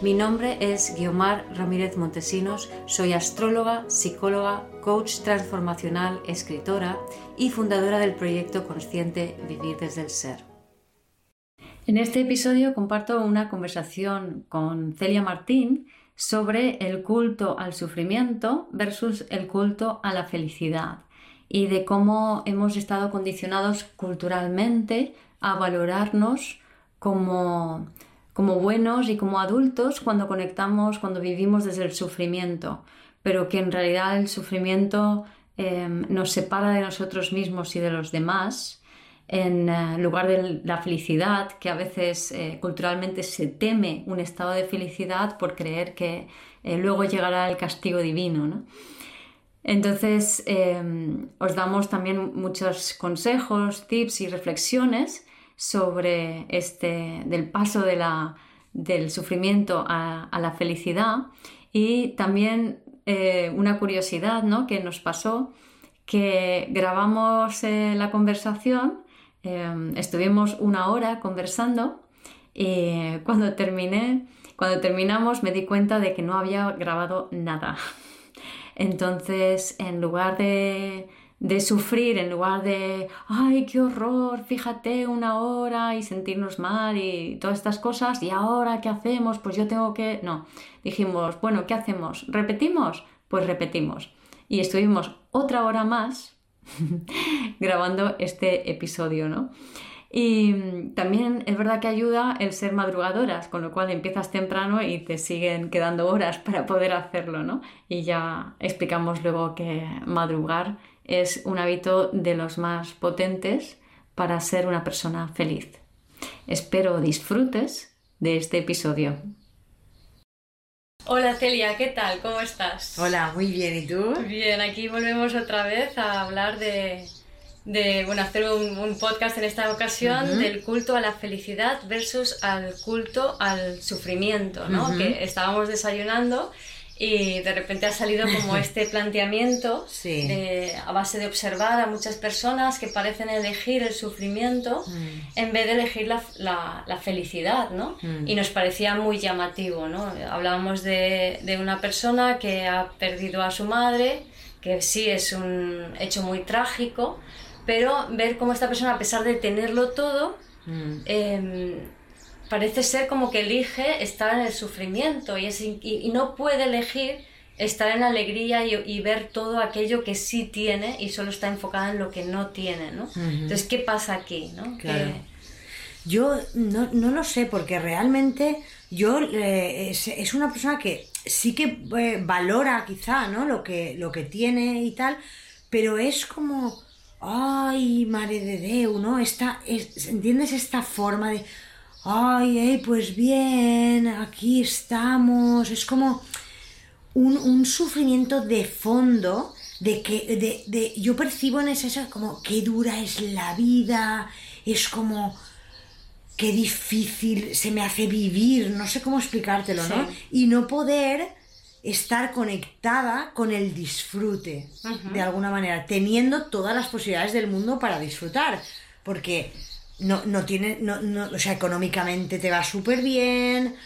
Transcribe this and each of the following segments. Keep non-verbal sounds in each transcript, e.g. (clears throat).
Mi nombre es Guiomar Ramírez Montesinos, soy astróloga, psicóloga, coach transformacional, escritora y fundadora del proyecto consciente Vivir desde el Ser. En este episodio comparto una conversación con Celia Martín sobre el culto al sufrimiento versus el culto a la felicidad y de cómo hemos estado condicionados culturalmente a valorarnos como como buenos y como adultos cuando conectamos, cuando vivimos desde el sufrimiento, pero que en realidad el sufrimiento em, nos separa de nosotros mismos y de los demás, en eh, lugar de la felicidad, que a veces eh, culturalmente se teme un estado de felicidad por creer que eh, luego llegará el castigo divino. Entonces, em, os damos también muchos consejos, tips y reflexiones sobre este, del paso de la, del sufrimiento a, la felicidad y también eh, una curiosidad ¿no? que nos pasó que grabamos eh, la conversación, eh, estuvimos una hora conversando y cuando terminé, cuando terminamos me di cuenta de que no había grabado nada. (laughs) Entonces, en lugar de de sufrir en lugar de, ay, qué horror, fíjate una hora y sentirnos mal y todas estas cosas, y ahora, ¿qué hacemos? Pues yo tengo que... No, dijimos, bueno, ¿qué hacemos? ¿Repetimos? Pues repetimos. Y estuvimos otra hora más (laughs) grabando este episodio, ¿no? Y también es verdad que ayuda el ser madrugadoras, con lo cual empiezas temprano y te siguen quedando horas para poder hacerlo, ¿no? Y ya explicamos luego que madrugar es un hábito de los más potentes para ser una persona feliz. Espero disfrutes de este episodio. Hola Celia, ¿qué tal? ¿Cómo estás? Hola, muy bien, ¿y tú? Bien, aquí volvemos otra vez a hablar de, bueno, hacer un, podcast en esta ocasión del culto a la felicidad versus al culto al sufrimiento, ¿no? Que estábamos desayunando y de repente ha salido como (laughs) este planteamiento a base de observar a muchas personas que parecen elegir el sufrimiento mm. en vez de elegir la, la, felicidad, ¿no? Mm. Y nos parecía muy llamativo, ¿no? Hablábamos de, de, una persona que ha perdido a su madre, que sí es un hecho muy trágico, pero ver cómo esta persona, a pesar de tenerlo todo, mm. em, parece ser como que elige estar en el sufrimiento y, es, y, no puede elegir estar en la alegría y, ver todo aquello que sí tiene y solo está enfocada en lo que no tiene, ¿no? Entonces, ¿qué pasa aquí, no? Yo no, no, lo sé, porque realmente yo eh, es, una persona que sí que eh, valora quizá, ¿no? Lo que, lo que tiene y tal, pero es como, ay, madre de Deu, ¿no? Esta, ¿Entiendes esta forma de ay, pues bien, aquí estamos. Es como un, sufrimiento de fondo, de que de, de, yo percibo en esa como qué dura es la vida, es como qué difícil se me hace vivir, no sé cómo explicártelo, ¿no? Y no poder estar conectada con el disfrute, de alguna manera, teniendo todas las posibilidades del mundo para disfrutar. Porque no, no tiene, no, no, o sea, económicamente te va súper bien,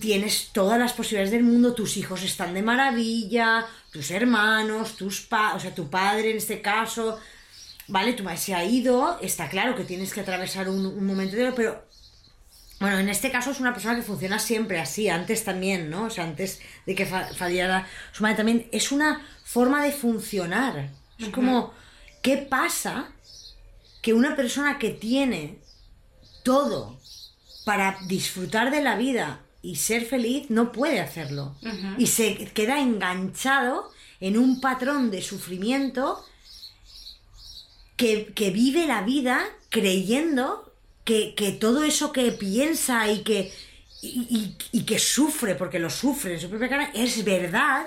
tienes todas las posibilidades del mundo, tus hijos están de maravilla, tus hermanos, tus pa o sea, tu padre en este caso, vale, tu madre se ha ido, está claro que tienes que atravesar un, momento de pero bueno, en este caso es una persona que funciona siempre así, antes también, ¿no? O sea, antes de que fallara su madre también, es una forma de funcionar. Es como, ¿qué pasa que una persona que tiene todo para disfrutar de la vida y ser feliz no puede hacerlo. Y se queda enganchado en un patrón de sufrimiento que, vive la vida creyendo que, todo eso que piensa y que, y, y, que sufre, porque lo sufre en su propia cara, es verdad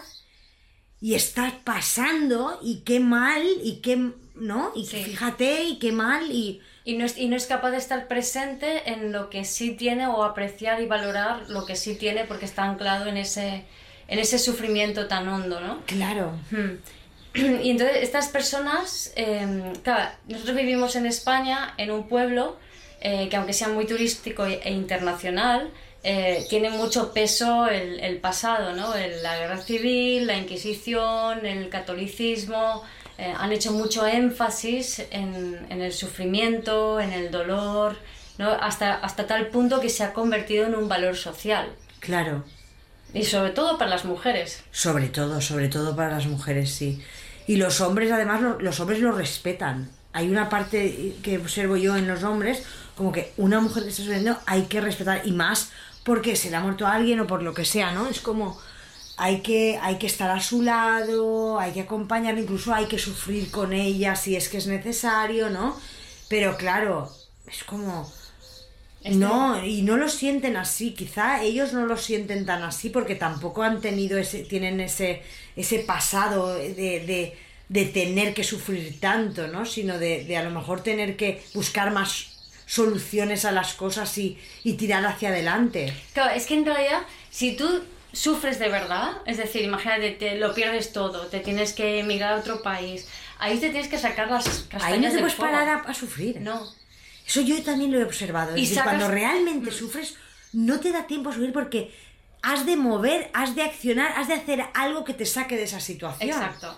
y está pasando y qué mal y qué, ¿no? Y fíjate y qué mal y... Y no, es, y no es capaz de estar presente en lo que sí tiene o apreciar y valorar lo que sí tiene porque está anclado en ese, en ese sufrimiento tan hondo, ¿no? Claro. (clears throat) Y entonces estas personas, em, claro, nosotros vivimos en España, en un pueblo eh, que aunque sea muy turístico e, e internacional, eh, tiene mucho peso el, el pasado, ¿no? la guerra civil, la Inquisición, el catolicismo, eh, han hecho mucho énfasis en, en, el sufrimiento, en el dolor, ¿no? hasta, hasta tal punto que se ha convertido en un valor social. Claro. Y sobre todo para las mujeres. Sobre todo, sobre todo para las mujeres, sí. Y los hombres, además, los hombres lo respetan. Hay una parte que observo yo en los hombres, como que una mujer que está sufriendo hay que respetar, y más porque se le ha muerto a alguien o por lo que sea, ¿no? Es como hay que, hay que estar a su lado, hay que acompañarla, incluso hay que sufrir con ella si es que es necesario, ¿no? Pero claro, es como... No, y no lo sienten así, quizá ellos no lo sienten tan así porque tampoco han tenido ese, tienen ese, ese pasado de, de, tener que sufrir tanto, ¿no? Sino de, de a lo mejor tener que buscar más soluciones a las cosas y, y tirar hacia adelante. Claro, es que en realidad, si tú sufres de verdad, es decir, imagínate, te lo pierdes todo, te tienes que emigrar a otro país, ahí te tienes que sacar las castañas Ahí no te puedes parar a, sufrir. No. Eso yo también lo he observado. Y cuando realmente mm. sufres, no te da tiempo a subir porque has de mover, has de accionar, has de hacer algo que te saque de esa situación. Exacto.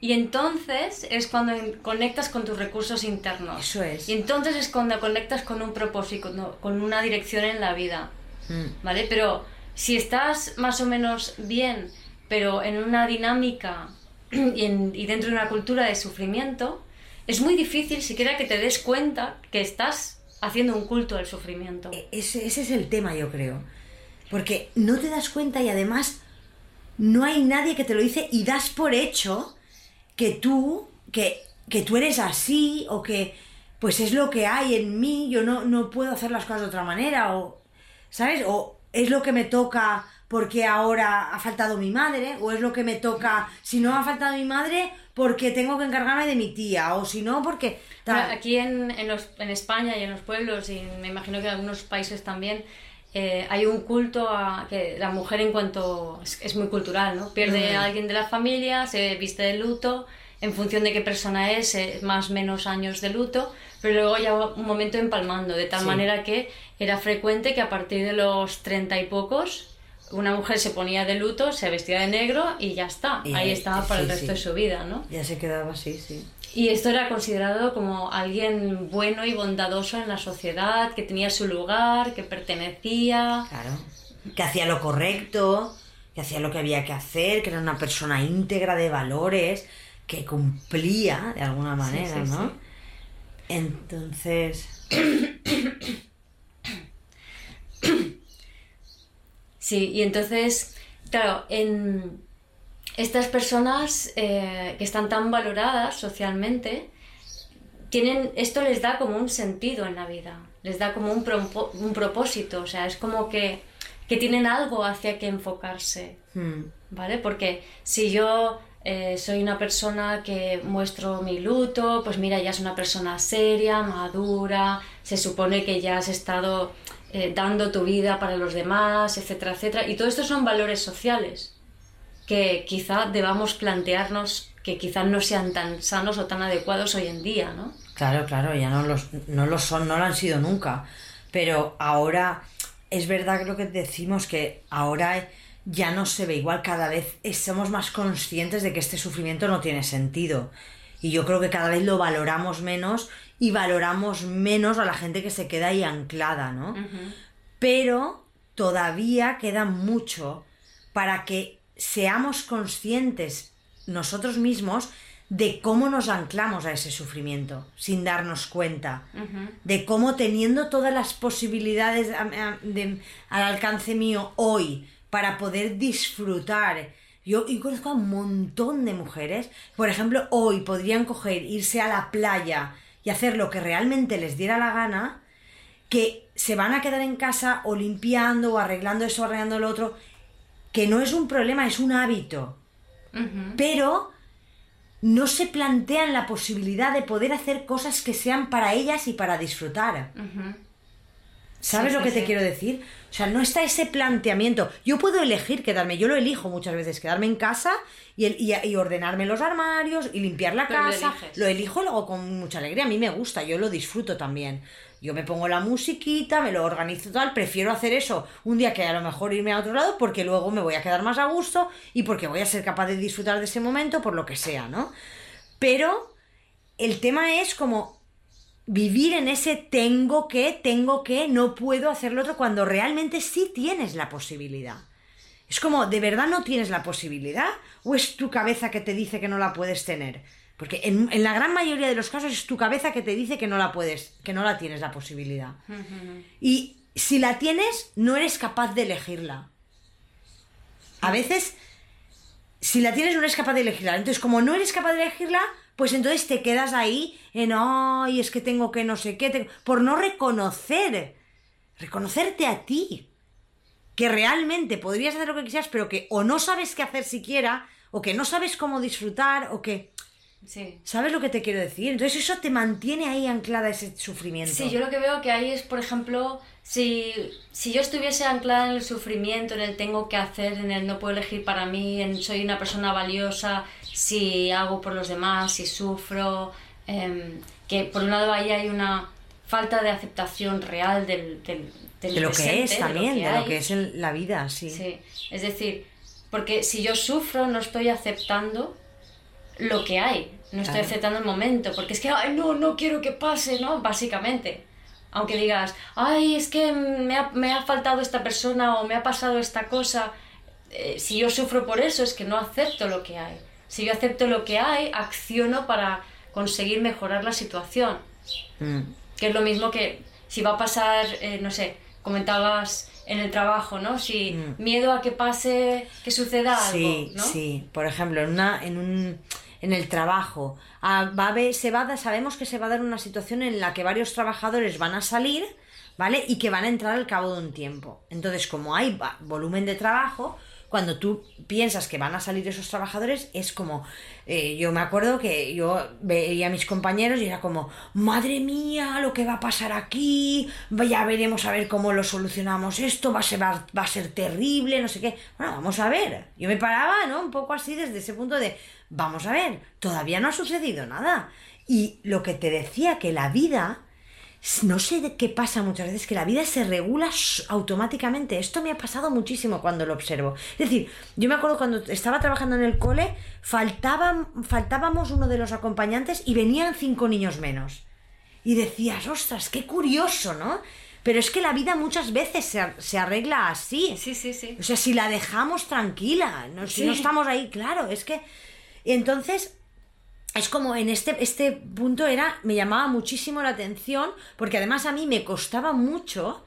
Y entonces es cuando conectas con tus recursos internos. Eso es. Y entonces es cuando conectas con un propósito, con una dirección en la vida. Mm. ¿Vale? Pero si estás más o menos bien, pero en una dinámica y, dentro de una cultura de sufrimiento, es muy difícil siquiera que te des cuenta que estás haciendo un culto al sufrimiento. E-, ese, ese es el tema, yo creo. Porque no te das cuenta y además no hay nadie que te lo dice y das por hecho que tú, que, que tú eres así o que pues es lo que hay en mí, yo no, no puedo hacer las cosas de otra manera o, ¿sabes? O es lo que me toca porque ahora ha faltado mi madre, o es lo que me toca, si no ha faltado mi madre, porque tengo que encargarme de mi tía, o si no, porque... aquí en, en, los, en, España y en los pueblos, y me imagino que en algunos países también, eh, hay un culto a que la mujer en cuanto es, muy cultural, ¿no? Pierde a alguien de la familia, se viste de luto, en función de qué persona es, eh, más o menos años de luto, pero luego ya un momento empalmando, de tal manera que era frecuente que a partir de los treinta y pocos una mujer se ponía de luto, se vestía de negro y ya está. ahí, estaba para el resto de su vida, ¿no? Ya se quedaba así, sí. Y esto era considerado como alguien bueno y bondadoso en la sociedad, que tenía su lugar, que pertenecía. Claro. Que hacía lo correcto, que hacía lo que había que hacer, que era una persona íntegra de valores, que cumplía de alguna manera, ¿no? Entonces. (coughs) Sí, y entonces, claro, en estas personas eh, que están tan valoradas socialmente, tienen, esto les da como un sentido en la vida, les da como un, un propósito, o sea, es como que, que, tienen algo hacia que enfocarse, hmm. ¿vale? Porque si yo eh, soy una persona que muestro mi luto, pues mira, ya es una persona seria, madura, se supone que ya has estado eh, dando tu vida para los demás, etcétera, etcétera. Y todo esto son valores sociales que quizá debamos plantearnos que quizá no sean tan sanos o tan adecuados hoy en día, ¿no? Claro, claro, ya no los, no lo son, no lo han sido nunca. Pero ahora es verdad lo que decimos que ahora ya no se ve igual, cada vez somos más conscientes de que este sufrimiento no tiene sentido. Y yo creo que cada vez lo valoramos menos y valoramos menos a la gente que se queda ahí anclada, ¿no? Pero todavía queda mucho para que seamos conscientes nosotros mismos de cómo nos anclamos a ese sufrimiento sin darnos cuenta, de cómo teniendo todas las posibilidades al alcance mío hoy para poder disfrutar. Yo, conozco a un montón de mujeres, por ejemplo, hoy podrían coger, irse a la playa y hacer lo que realmente les diera la gana, que se van a quedar en casa o limpiando o arreglando eso, arreglando lo otro, que no es un problema, es un hábito. Pero no se plantean la posibilidad de poder hacer cosas que sean para ellas y para disfrutar. ¿Sabes Sí, lo sí, que te quiero decir? O sea, no está ese planteamiento. Yo puedo elegir quedarme, yo lo elijo muchas veces, quedarme en casa y, el- y- y ordenarme los armarios y limpiar la Pero lo casa. eliges. Lo elijo luego con mucha alegría. A mí me gusta, yo lo disfruto también. Yo me pongo la musiquita, me lo organizo tal. Prefiero hacer eso un día que a lo mejor irme a otro lado porque luego me voy a quedar más a gusto y porque voy a ser capaz de disfrutar de ese momento por lo que sea, ¿no? Pero el tema es como vivir en ese tengo que, tengo que, no puedo hacerlo otro, cuando realmente sí tienes la posibilidad. Es como, ¿de verdad no tienes la posibilidad? ¿O es tu cabeza que te dice que no la puedes tener? Porque en, en la gran mayoría de los casos es tu cabeza que te dice que no la puedes, que no la tienes la posibilidad. Y si la tienes, no eres capaz de elegirla. A veces si la tienes no eres capaz de elegirla. Entonces, como no eres capaz de elegirla, pues entonces te quedas ahí en, ay, es que tengo que no sé qué, tengo-", por no reconocer, reconocerte a ti, que realmente podrías hacer lo que quisieras, pero que o no sabes qué hacer siquiera, o que no sabes cómo disfrutar, o que... Sí. ¿Sabes lo que te quiero decir? Entonces eso te mantiene ahí anclada ese sufrimiento. Sí, yo lo que veo que ahí es, por ejemplo, si, si yo estuviese anclada en el sufrimiento, en el tengo que hacer, en el no puedo elegir para mí, en soy una persona valiosa, si hago por los demás, si sufro, em, que por un lado ahí hay una falta de aceptación real del, del, del de lo que es de lo también, de lo que es el- la vida, sí. Sí, es decir, porque si yo sufro no estoy aceptando lo que hay, no estoy Claro. aceptando el momento, porque es que, ay, no, no quiero que pase, ¿no? Básicamente. Aunque digas, ay, es que me ha, me ha faltado esta persona o me ha pasado esta cosa, eh, si yo sufro por eso es que no acepto lo que hay. Si yo acepto lo que hay, acciono para conseguir mejorar la situación. Mm. Que es lo mismo que si va a pasar, eh, no sé, comentabas en el trabajo, ¿no? Si Mm. miedo a que pase, que suceda algo, Sí, ¿no? sí. Por ejemplo, en una, en un, en el trabajo, ah, va a haber- se va a sabemos que se va a dar una situación en la que varios trabajadores van a salir, ¿vale? Y que van a entrar al cabo de un tiempo. Entonces, como hay volumen de trabajo, cuando tú piensas que van a salir esos trabajadores, es como, eh, yo me acuerdo que yo veía a mis compañeros y era como, madre mía, lo que va a pasar aquí, ya veremos a ver cómo lo solucionamos esto, va a ser, va, va a ser terrible, no sé qué. Bueno, vamos a ver. Yo me paraba, ¿no? Un poco así desde ese punto de, vamos a ver, todavía no ha sucedido nada. Y lo que te decía, que la vida no sé de qué pasa muchas veces, que la vida se regula automáticamente. Esto me ha pasado muchísimo cuando lo observo. Es decir, yo me acuerdo cuando estaba trabajando en el cole, faltaban, faltábamos uno de los acompañantes y venían cinco niños menos. Y decías, ostras, qué curioso, ¿no? Pero es que la vida muchas veces se, se arregla así. Sí, sí, sí. O sea, si la dejamos tranquila, no, si no estamos ahí, claro, es que... y Entonces, es como en este, este punto era, me llamaba muchísimo la atención, porque además a mí me costaba mucho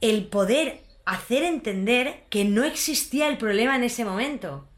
el poder hacer entender que no existía el problema en ese momento.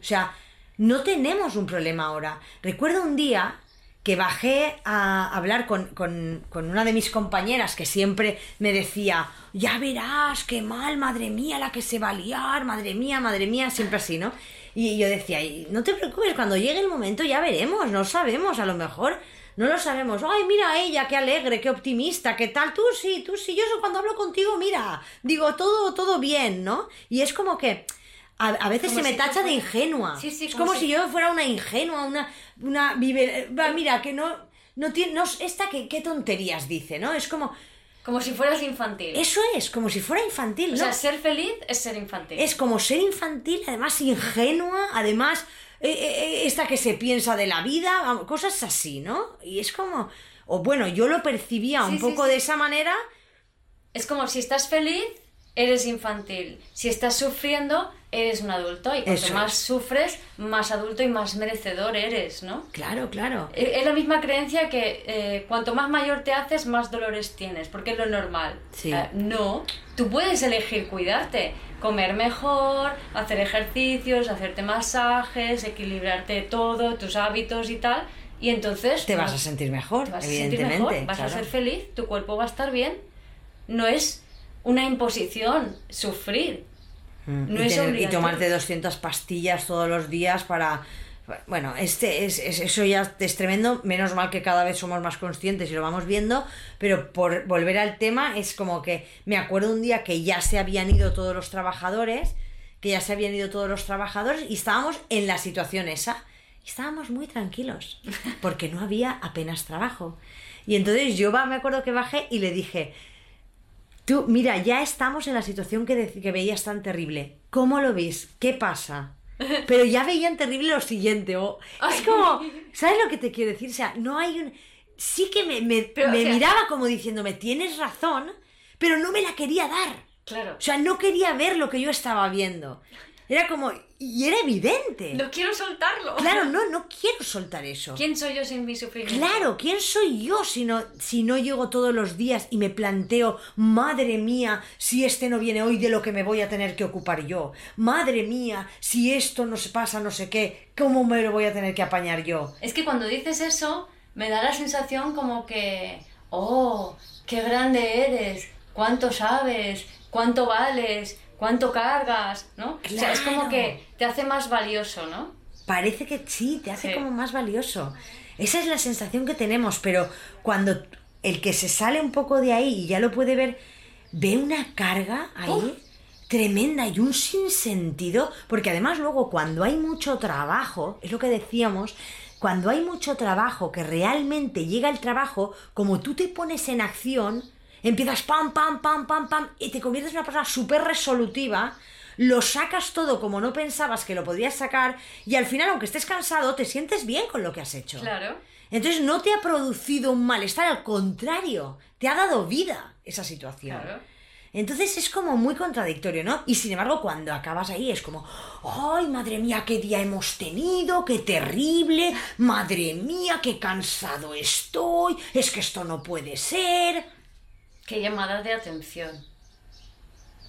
O sea, no tenemos un problema ahora. Recuerdo un día que bajé a hablar con, con- con una de mis compañeras que siempre me decía, ya verás, qué mal, madre mía, la que se va a liar, madre mía, madre mía, siempre así, ¿no? Y yo decía, "Y no te preocupes, cuando llegue el momento ya veremos, no sabemos, a lo mejor no lo sabemos. Ay, mira ella, qué alegre, qué optimista, qué tal. Tú sí, tú sí, yo eso cuando hablo contigo, mira, digo, todo, todo bien, ¿no? Y es como que a, a veces Como se me si tacha de ingenua. Sí, sí, es como como si- si yo fuera una ingenua, una, una vive- va, mira, que no, no tiene, no, esta que, qué tonterías dice, ¿no? Es como, Como si fueras infantil. eso es, como si fuera infantil, o ¿no? sea, ser feliz es ser infantil. Es como ser infantil, además ingenua, además eh, eh, eh, esta que se piensa de la vida, cosas así, ¿no? Y es como, o bueno, yo lo percibía Sí, un sí, poco sí. de esa manera, Es como si estás feliz, eres infantil. Si estás sufriendo, eres un adulto. Y cuanto Eso más es. sufres, más adulto y más merecedor eres, ¿no? claro, claro. Eh, Es la misma creencia que eh, cuanto más mayor te haces, más dolores tienes, porque es lo normal. Sí. Eh, no, tú puedes elegir cuidarte, comer mejor, hacer ejercicios, hacerte masajes, equilibrarte todo, tus hábitos y tal, y entonces Te vas a sentir mejor, te vas a sentir mejor, vas a ser feliz, tu cuerpo va a estar bien. no es una imposición sufrir. Mm. No y, es tener- y tomarte 200 pastillas todos los días para... Bueno, este es, es- eso ya es tremendo. Menos mal que cada vez somos más conscientes y lo vamos viendo. Pero por volver al tema, es como que me acuerdo un día que ya se habían ido todos los trabajadores, que ya se habían ido todos los trabajadores y estábamos en la situación esa. Y estábamos muy tranquilos, porque no había apenas trabajo. Y entonces yo va- me acuerdo que bajé y le dije, Tú, mira, ya estamos en la situación que, de- que veías tan terrible. ¿Cómo lo ves? ¿Qué pasa? (laughs) Pero ya veían terrible lo siguiente. O, es como, ¿sabes lo que te quiero decir? O sea, no hay un... Sí que me, me, Pero, me o sea- miraba como diciéndome, tienes razón, pero no me la quería dar. Claro. O sea, no quería ver lo que yo estaba viendo. Era como... Y era evidente. No quiero soltarlo. Claro, (laughs) no, no quiero soltar eso. ¿Quién soy yo sin mi sufrimiento? Claro, ¿quién soy yo si no, si no llego todos los días y me planteo, madre mía, si este no viene hoy, de lo que me voy a tener que ocupar yo? Madre mía, si esto no se pasa, no sé qué, ¿cómo me lo voy a tener que apañar yo? Es que cuando dices eso, me da la sensación como que, oh, qué grande eres, cuánto sabes, cuánto vales, cuánto cargas, ¿no? O sea, es como que te hace más valioso, ¿no? Parece que sí, te hace Sí. como más valioso. Esa es la sensación que tenemos, pero cuando el que se sale un poco de ahí y ya lo puede ver, ve una carga ahí Uf. tremenda y un sinsentido, porque además luego cuando hay mucho trabajo, es lo que decíamos, cuando hay mucho trabajo, que realmente llega el trabajo, como tú te pones en acción, empiezas pam, pam, pam, pam, pam, y te conviertes en una persona súper resolutiva, lo sacas todo como no pensabas que lo podrías sacar, y al final, aunque estés cansado, te sientes bien con lo que has hecho. Claro. Entonces no te ha producido un malestar, al contrario, te ha dado vida esa situación. Claro. Entonces es como muy contradictorio, ¿no? Y sin embargo, cuando acabas ahí es como, ¡ay, madre mía, qué día hemos tenido! ¡Qué terrible! ¡Madre mía, qué cansado estoy! Es que esto no puede ser. Qué llamada de atención.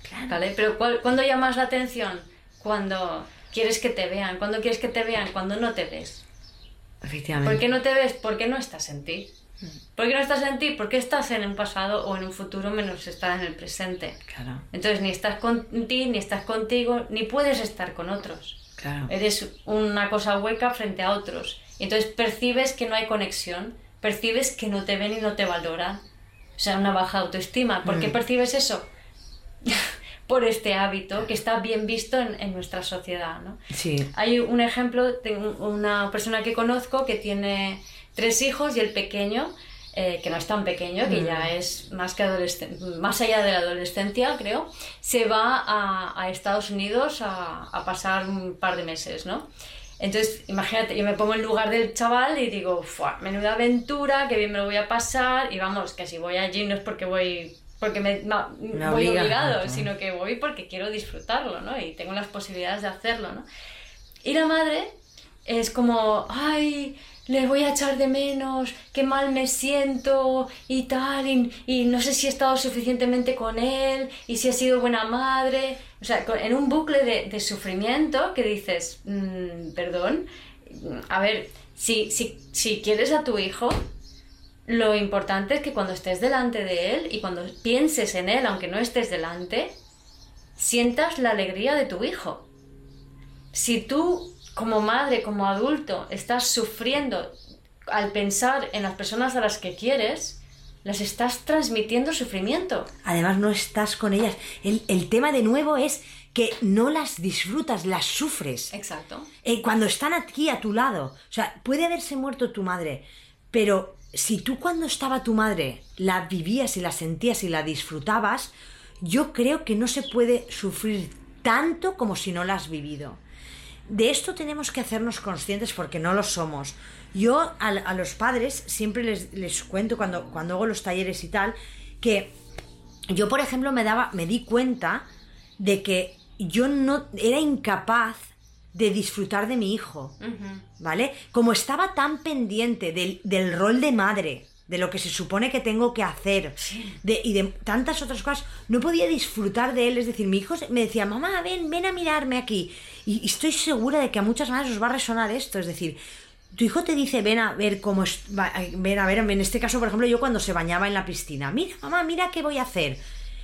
Claro. ¿Vale? Pero ¿cuál- ¿cuándo llamas la atención? Cuando quieres que te vean. ¿Cuándo quieres que te vean? Cuando no te ves. Efectivamente. ¿Por qué no te ves? Porque no estás en ti. Mm. ¿Por qué no estás en ti? Porque estás en un pasado o en un futuro menos estar en el presente. Claro, Entonces ni estás con ti, ni estás contigo, ni puedes estar con otros. claro. Eres una cosa hueca frente a otros. Entonces percibes que no hay conexión, percibes que no te ven y no te valoran. O sea, una baja autoestima. ¿Por qué Mm. percibes eso? (laughs) Por este hábito que está bien visto en, en nuestra sociedad, ¿no? Sí. Hay un ejemplo un- una persona que conozco que tiene tres hijos y el pequeño, eh, que no es tan pequeño, que ya es más que más allá de la adolescencia, creo, se va a, a Estados Unidos a, a pasar un par de meses, ¿no? Entonces, imagínate, yo me pongo en lugar del chaval y digo, "Fua, menuda aventura, que bien me lo voy a pasar, y vamos, que si voy allí no es porque voy porque me, ma- voy obliga, obligado, sino que voy porque quiero disfrutarlo, ¿no? Y tengo las posibilidades de hacerlo, ¿no? Y la madre es como, ay, le voy a echar de menos, qué mal me siento y tal, y, y no sé si he estado suficientemente con él, y si he sido buena madre. O sea, en un bucle de, de sufrimiento que dices, "Mm, perdón, a ver, si, si, si quieres a tu hijo, lo importante es que cuando estés delante de él y cuando pienses en él, aunque no estés delante, sientas la alegría de tu hijo. Si tú, como madre, como adulto, estás sufriendo al pensar en las personas a las que quieres, las estás transmitiendo sufrimiento. Además no estás con ellas. El, el tema de nuevo es que no las disfrutas, las sufres. Exacto. Eh, cuando están aquí a tu lado. O sea, puede haberse muerto tu madre, pero si tú cuando estaba tu madre la vivías y la sentías y la disfrutabas, yo creo que no se puede sufrir tanto como si no la has vivido. De esto tenemos que hacernos conscientes porque no lo somos. Yo a, a los padres siempre les, les cuento cuando, cuando hago los talleres y tal, que yo, por ejemplo, me, daba, me di cuenta de que yo no era incapaz de disfrutar de mi hijo, ¿vale? Como estaba tan pendiente del, del rol de madre, de lo que se supone que tengo que hacer, de, y de tantas otras cosas, no podía disfrutar de él. Es decir, mi hijo me decía, mamá, ven, ven a mirarme aquí. Y, y estoy segura de que a muchas madres os va a resonar esto. Es decir, tu hijo te dice, ven a ver cómo es, va- ven a ver, en este caso, por ejemplo, yo cuando se bañaba en la piscina, mira, mamá, mira qué voy a hacer.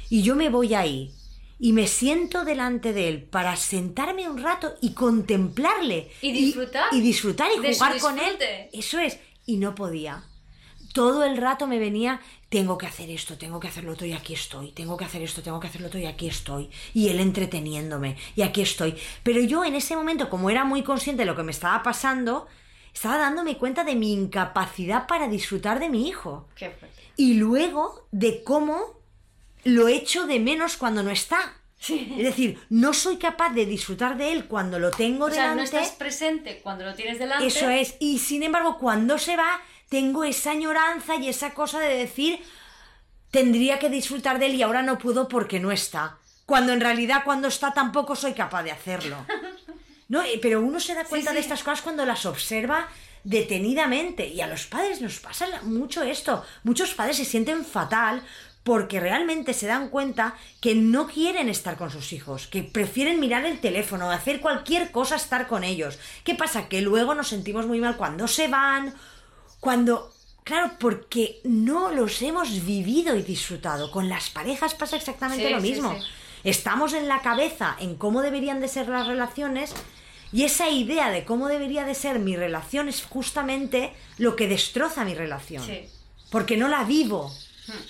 Y yo me voy ahí y me siento delante de él para sentarme un rato y contemplarle. Y disfrutar Y, disfrutar y jugar con él. Eso es. Y no podía. Todo el rato me venía, tengo que hacer esto, tengo que hacer lo otro y aquí estoy, tengo que hacer esto, tengo que hacer lo otro y aquí estoy. Y él entreteniéndome y aquí estoy. Pero yo en ese momento, como era muy consciente de lo que me estaba pasando, estaba dándome cuenta de mi incapacidad para disfrutar de mi hijo. Qué. Y luego de cómo lo echo de menos cuando no está. Es decir, no soy capaz de disfrutar de él cuando lo tengo O sea, no delante. estás presente cuando lo tienes delante. Eso es. Y sin embargo, cuando se va, tengo esa añoranza y esa cosa de decir, tendría que disfrutar de él y ahora no puedo porque no está. Cuando en realidad cuando está tampoco soy capaz de hacerlo. (laughs) No, pero uno se da cuenta sí. de estas cosas cuando las observa detenidamente. Y a los padres nos pasa mucho esto. Muchos padres se sienten fatal porque realmente se dan cuenta que no quieren estar con sus hijos, que prefieren mirar el teléfono, hacer cualquier cosa, estar con ellos. ¿Qué pasa? Que luego nos sentimos muy mal cuando se van, cuando... Claro, porque no los hemos vivido y disfrutado. Con las parejas pasa exactamente Sí, lo mismo. sí. Estamos en la cabeza en cómo deberían de ser las relaciones y esa idea de cómo debería de ser mi relación es justamente lo que destroza mi relación. Sí. Porque no la vivo.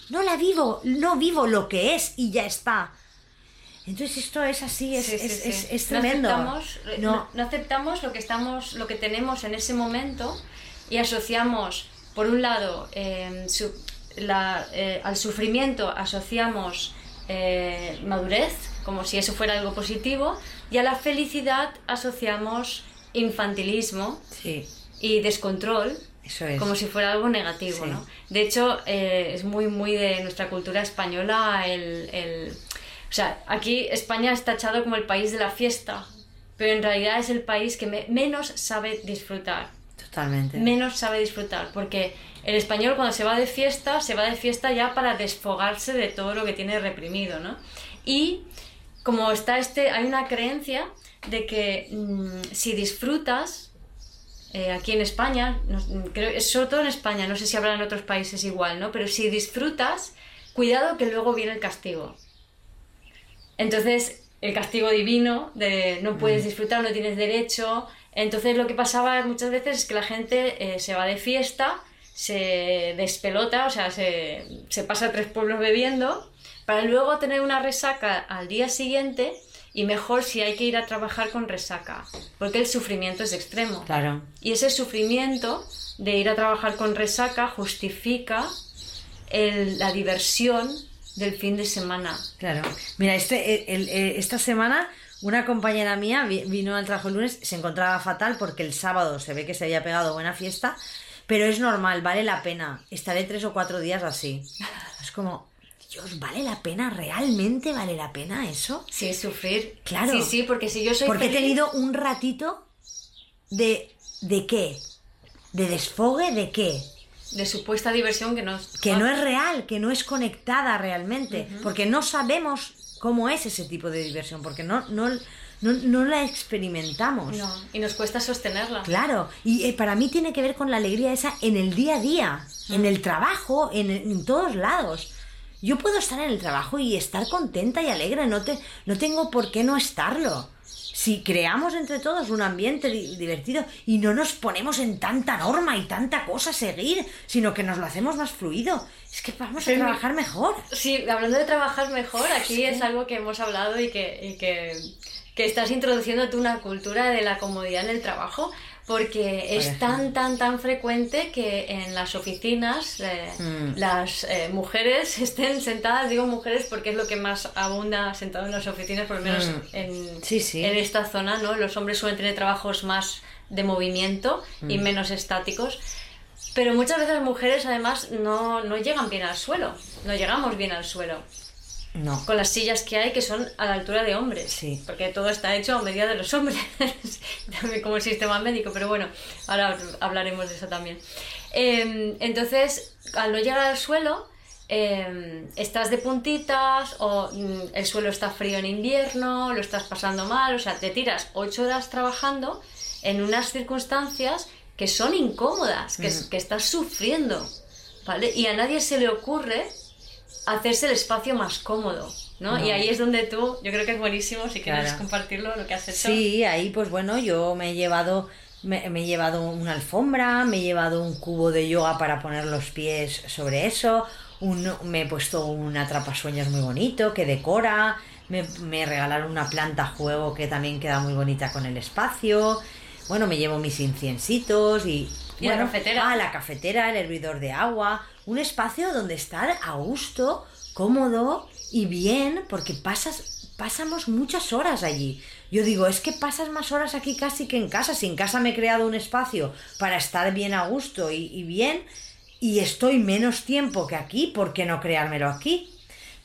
No la vivo, no vivo lo que es y ya está. Entonces esto es así, es, Sí, sí, es- sí. es- es No tremendo. aceptamos, No. no- no aceptamos lo que estamos, lo que tenemos en ese momento y asociamos, por un lado, eh, su- la- eh, al sufrimiento asociamos eh, madurez, como si eso fuera algo positivo, y a la felicidad asociamos infantilismo Sí, y descontrol, eso es. como si fuera algo negativo, Sí. ¿no? De hecho, eh, es muy, muy de nuestra cultura española el, el- O sea, aquí España es tachado como el país de la fiesta, pero en realidad es el país que me- menos sabe disfrutar. Totalmente. Menos sabe disfrutar, porque el español cuando se va de fiesta, se va de fiesta ya para desfogarse de todo lo que tiene reprimido, ¿no? Y como está este, hay una creencia de que mm, si disfrutas, eh, aquí en España, no- creo, sobre todo en España, no sé si habrá en otros países igual, ¿no? Pero si disfrutas, cuidado que luego viene el castigo. Entonces, el castigo divino de no puedes disfrutar, no tienes derecho. Entonces, lo que pasaba muchas veces es que la gente eh, se va de fiesta, se despelota, o sea, se, se pasa tres pueblos bebiendo, para luego tener una resaca al día siguiente y mejor si hay que ir a trabajar con resaca, porque el sufrimiento es extremo. Claro. Y ese sufrimiento de ir a trabajar con resaca justifica el- la diversión del fin de semana. Claro. Mira, este, el- el- esta semana una compañera mía vi- vino al trabajo el lunes, se encontraba fatal porque el sábado se ve que se había pegado buena fiesta, pero es normal, vale la pena. Estaré tres o cuatro días así. Es como, Dios, ¿vale la pena? ¿Realmente vale la pena eso? Sí, sufrir. Claro. Sí, sí, porque si yo soy Porque he tenido un ratito de... ¿De qué? ¿De desfogue de qué? de supuesta diversión que no que no es real, que no es conectada realmente, porque no sabemos cómo es ese tipo de diversión, porque no, no, no, no la experimentamos. No, y nos cuesta sostenerla. Claro, y eh, para mí tiene que ver con la alegría esa en el día a día, en el trabajo, en, en todos lados. Yo puedo estar en el trabajo y estar contenta y alegre, no, te, no tengo por qué no estarlo. Si creamos entre todos un ambiente di- divertido y no nos ponemos en tanta norma y tanta cosa a seguir, sino que nos lo hacemos más fluido, es que vamos a Sí. trabajar mejor. Sí, hablando de trabajar mejor, aquí es algo que hemos hablado y que, y que, que estás introduciendo tú una cultura de la comodidad en el trabajo, porque es tan, tan, tan frecuente que en las oficinas eh, Mm. las eh, mujeres (laughs) estén sentadas, digo mujeres porque es lo que más abunda sentado en las oficinas, por lo menos Mm. en, Sí, sí. en esta zona, ¿no? Los hombres suelen tener trabajos más de movimiento y Mm. menos estáticos. Pero muchas veces las mujeres además no, no llegan bien al suelo, no llegamos bien al suelo No. con las sillas que hay que son a la altura de hombres. Sí. Porque todo está hecho a medida de los hombres, (laughs) también como el sistema médico, pero bueno, ahora hablaremos de eso también. Eh, entonces, al no llegar al suelo, eh, estás de puntitas o mm, el suelo está frío en invierno, lo estás pasando mal, o sea, te tiras ocho horas trabajando en unas circunstancias que son incómodas, que, que estás sufriendo, ¿vale? Y a nadie se le ocurre hacerse el espacio más cómodo. ¿no? Y ahí es donde tú, yo creo que es buenísimo si quieres compartirlo, lo que has hecho. Sí, ahí pues bueno, yo me he llevado me, he llevado una alfombra, me he llevado un cubo de yoga para poner los pies sobre eso, un, me he puesto un atrapasueños muy bonito que decora, me, me regalaron una planta juego que también queda muy bonita con el espacio, bueno, me llevo mis inciencitos y... ¿Y la cafetera? Ah, la cafetera, el hervidor de agua, un espacio donde estar a gusto, cómodo y bien, porque pasas, pasamos muchas horas allí. Yo digo, es que pasas más horas aquí casi que en casa. Si en casa me he creado un espacio para estar bien a gusto y, bien, y estoy menos tiempo que aquí, ¿por qué no creármelo aquí?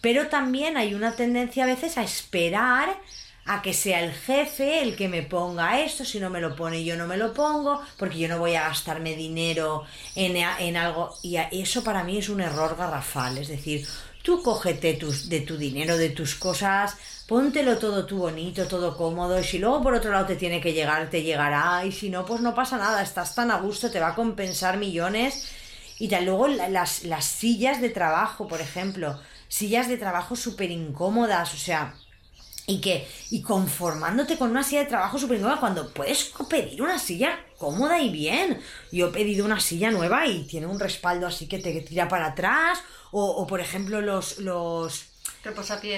Pero también hay una tendencia a veces a esperar a que sea el jefe el que me ponga esto, si no me lo pone yo no me lo pongo, porque yo no voy a gastarme dinero en, en algo, y eso para mí es un error garrafal, es decir, tú cógete tus, de tu dinero, de tus cosas, póntelo todo tú bonito, todo cómodo, y si luego por otro lado te tiene que llegar, te llegará, y si no, pues no pasa nada, estás tan a gusto, te va a compensar millones. Y tal, luego las, las sillas de trabajo, por ejemplo, sillas de trabajo súper incómodas, o sea, y que y conformándote con una silla de trabajo súper incómoda cuando puedes pedir una silla cómoda y bien. Yo he pedido una silla nueva y tiene un respaldo así que te tira para atrás o, o por ejemplo los los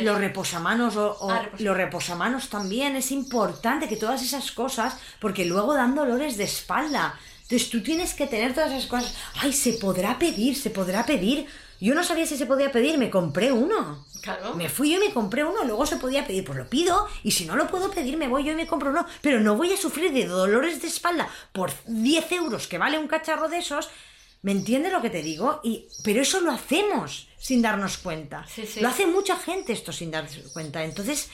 los reposamanos o, ah, los reposamanos también. Es importante que todas esas cosas, porque luego dan dolores de espalda. Entonces tú tienes que tener todas esas cosas. Ay, se podrá pedir, se podrá pedir. Yo no sabía si se podía pedir, me compré uno. Claro. Me fui yo y me compré uno, luego se podía pedir, pues lo pido, y si no lo puedo pedir, me voy yo y me compro uno. Pero no voy a sufrir de dolores de espalda por 10 euros que vale un cacharro de esos. ¿Me entiendes lo que te digo? Y, pero eso lo hacemos sin darnos cuenta. Lo hace mucha gente esto sin darse cuenta. Entonces,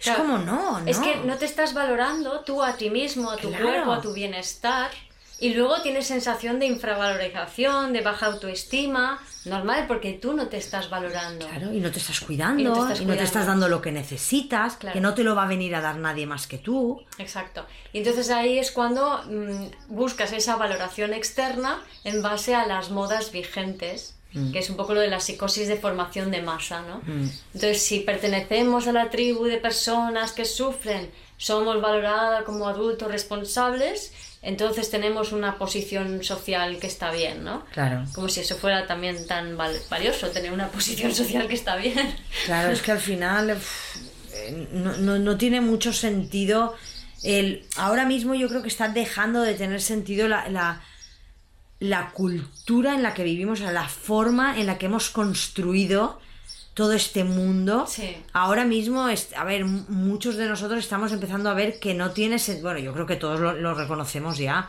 es como no, no. Es que no te estás valorando tú a ti mismo, a tu cuerpo, a tu bienestar. Y luego tienes sensación de infravalorización, de baja autoestima, normal, porque tú no te estás valorando. Claro, y no te estás cuidando, y no te estás, dando lo que necesitas, que no te lo va a venir a dar nadie más que tú. Exacto. Y entonces ahí es cuando mm, buscas esa valoración externa en base a las modas vigentes mm. que es un poco lo de la psicosis de formación de masa, ¿no? Mm. Entonces, si pertenecemos a la tribu de personas que sufren, somos valoradas como adultos responsables entonces tenemos una posición social que está bien, ¿no? Claro. Como si eso fuera también tan valioso, tener una (laughs) posición social que está bien. Claro, es que al final eh, no, tiene mucho sentido. El, ahora mismo yo creo que está dejando de tener sentido la, la, la cultura en la que vivimos, la forma en la que hemos construido todo este mundo. Ahora mismo, a ver, muchos de nosotros estamos empezando a ver que no tiene sentido. Bueno, yo creo que todos lo, reconocemos ya.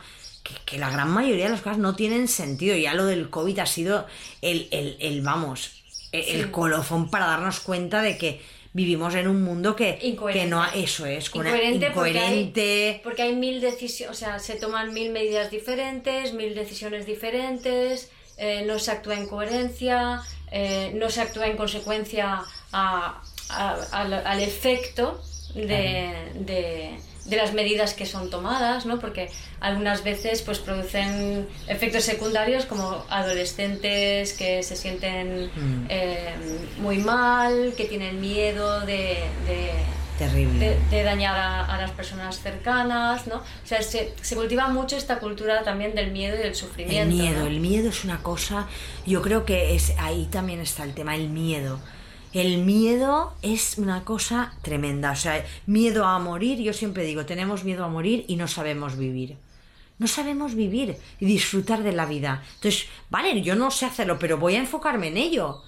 Que, la gran mayoría de las cosas no tienen sentido. Ya lo del COVID ha sido el, el, vamos, e, el, colofón para darnos cuenta de que vivimos en un mundo que, que no eso es incoherente, incoherente. Porque, hay, mil decisiones o sea se toman mil medidas diferentes mil decisiones diferentes eh, no se actúa en coherencia eh, no se actúa en consecuencia al, efecto de, las medidas que son tomadas, ¿no? porque algunas veces pues, producen efectos secundarios como adolescentes que se sienten mm. eh, muy mal, que tienen miedo de Terrible. De, dañar a, las personas cercanas, ¿no? O sea, se, se, cultiva mucho esta cultura también del miedo y del sufrimiento. El miedo, el miedo es una cosa, yo creo que es ahí también está el tema, el miedo. El miedo es una cosa tremenda, o sea, miedo a morir, yo siempre digo, tenemos miedo a morir y no sabemos vivir. No sabemos vivir y disfrutar de la vida. Entonces, vale, yo no sé hacerlo, pero voy a enfocarme en ello.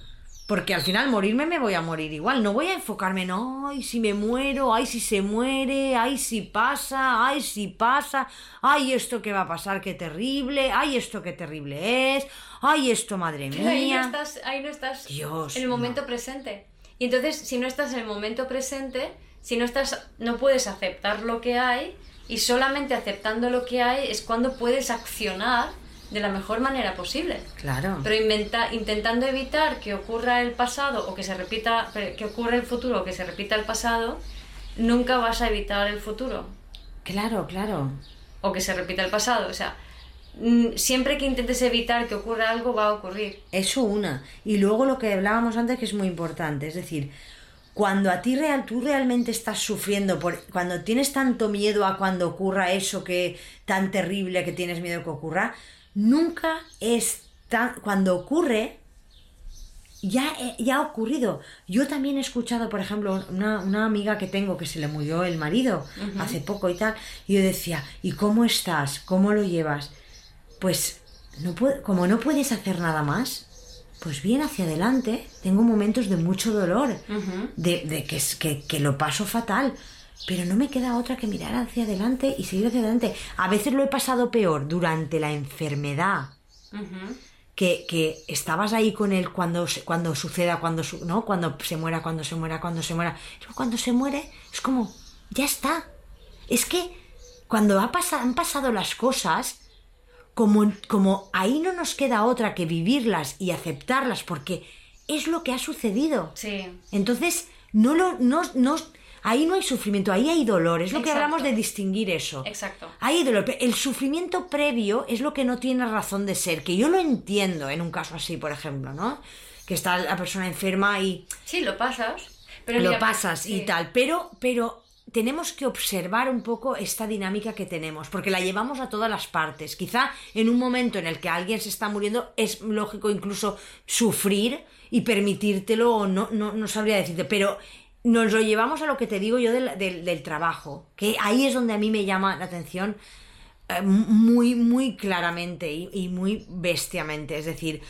Porque al final morirme me voy a morir igual. No voy a enfocarme en, ay, si me muero, ay, si se muere, ay, si pasa, ay, si pasa, ay, esto que va a pasar, qué terrible, ay, esto qué terrible es, ay, esto, madre mía. (laughs) Ahí no estás, ahí no estás Dios, en el momento presente. Y entonces, si no estás en el momento presente, si no estás, no puedes aceptar lo que hay, y solamente aceptando lo que hay es cuando puedes accionar de la mejor manera posible. Claro. Pero inventa, intentando evitar que ocurra el pasado o que se repita, que ocurra el futuro o que se repita el pasado, nunca vas a evitar el futuro. Claro, claro. O que se repita el pasado. O sea, mm, siempre que intentes evitar que ocurra algo, va a ocurrir. Eso una. Y luego lo que hablábamos antes que es muy importante, es decir, cuando a ti real, tú realmente estás sufriendo, por, cuando tienes tanto miedo a cuando ocurra eso que tan terrible que tienes miedo que ocurra, nunca es tan, cuando ocurre, ya, eh, ya ha ocurrido. Yo también he escuchado, por ejemplo, una, una amiga que tengo que se le murió el marido hace poco y tal, y yo decía, ¿y cómo estás? ¿Cómo lo llevas? Pues, no puedo, como no puedes hacer nada más, pues bien hacia adelante, tengo momentos de mucho dolor, de, de que, es- que, que lo paso fatal, pero no me queda otra que mirar hacia adelante y seguir hacia adelante. A veces lo he pasado peor durante la enfermedad, que, que estabas ahí con él cuando, cuando suceda, cuando, su- ¿no? cuando se muera, cuando se muera, cuando se muera. Cuando se muere es como, ya está. Es que cuando ha han pasado las cosas, como, como ahí no nos queda otra que vivirlas y aceptarlas porque es lo que ha sucedido. Sí. Entonces, no lo, no, no, ahí no hay sufrimiento, ahí hay dolor. Es lo que hablamos de distinguir eso. Exacto. Ahí hay dolor. El sufrimiento previo es lo que no tiene razón de ser, que yo lo entiendo en un caso así, por ejemplo, ¿no? Que está la persona enferma y Sí, lo pasas. Pero lo mira, pasas sí. y tal, pero, pero tenemos que observar un poco esta dinámica que tenemos, porque la llevamos a todas las partes. Quizá en un momento en el que alguien se está muriendo es lógico incluso sufrir y permitírtelo, o no, no, no sabría decirte, pero nos lo llevamos a lo que te digo yo del, del- trabajo, que ahí es donde a mí me llama la atención eh, muy, muy claramente y, y muy bestiamente. Es decir,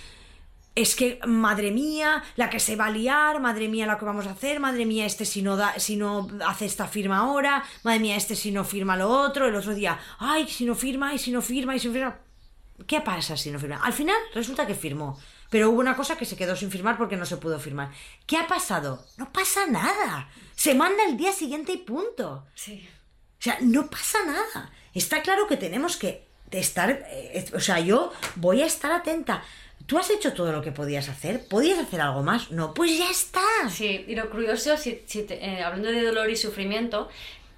es que, madre mía, la que se va a liar, madre mía, la que vamos a hacer, madre mía, este si no, da, si no hace esta firma ahora, madre mía, este si no firma lo otro, el otro día, ay, si no firma, y si no firma, y si no firma. ¿Qué pasa si no firma? Al final resulta que firmó, pero hubo una cosa que se quedó sin firmar porque no se pudo firmar. ¿Qué ha pasado? No pasa nada. Se manda el día siguiente y punto. Sí. O sea, no pasa nada. Está claro que tenemos que estar, eh, o sea, yo voy a estar atenta. ¿Tú has hecho todo lo que podías hacer? ¿Podías hacer algo más? No, pues ya está. Sí, y lo curioso, si, si te- eh, hablando de dolor y sufrimiento,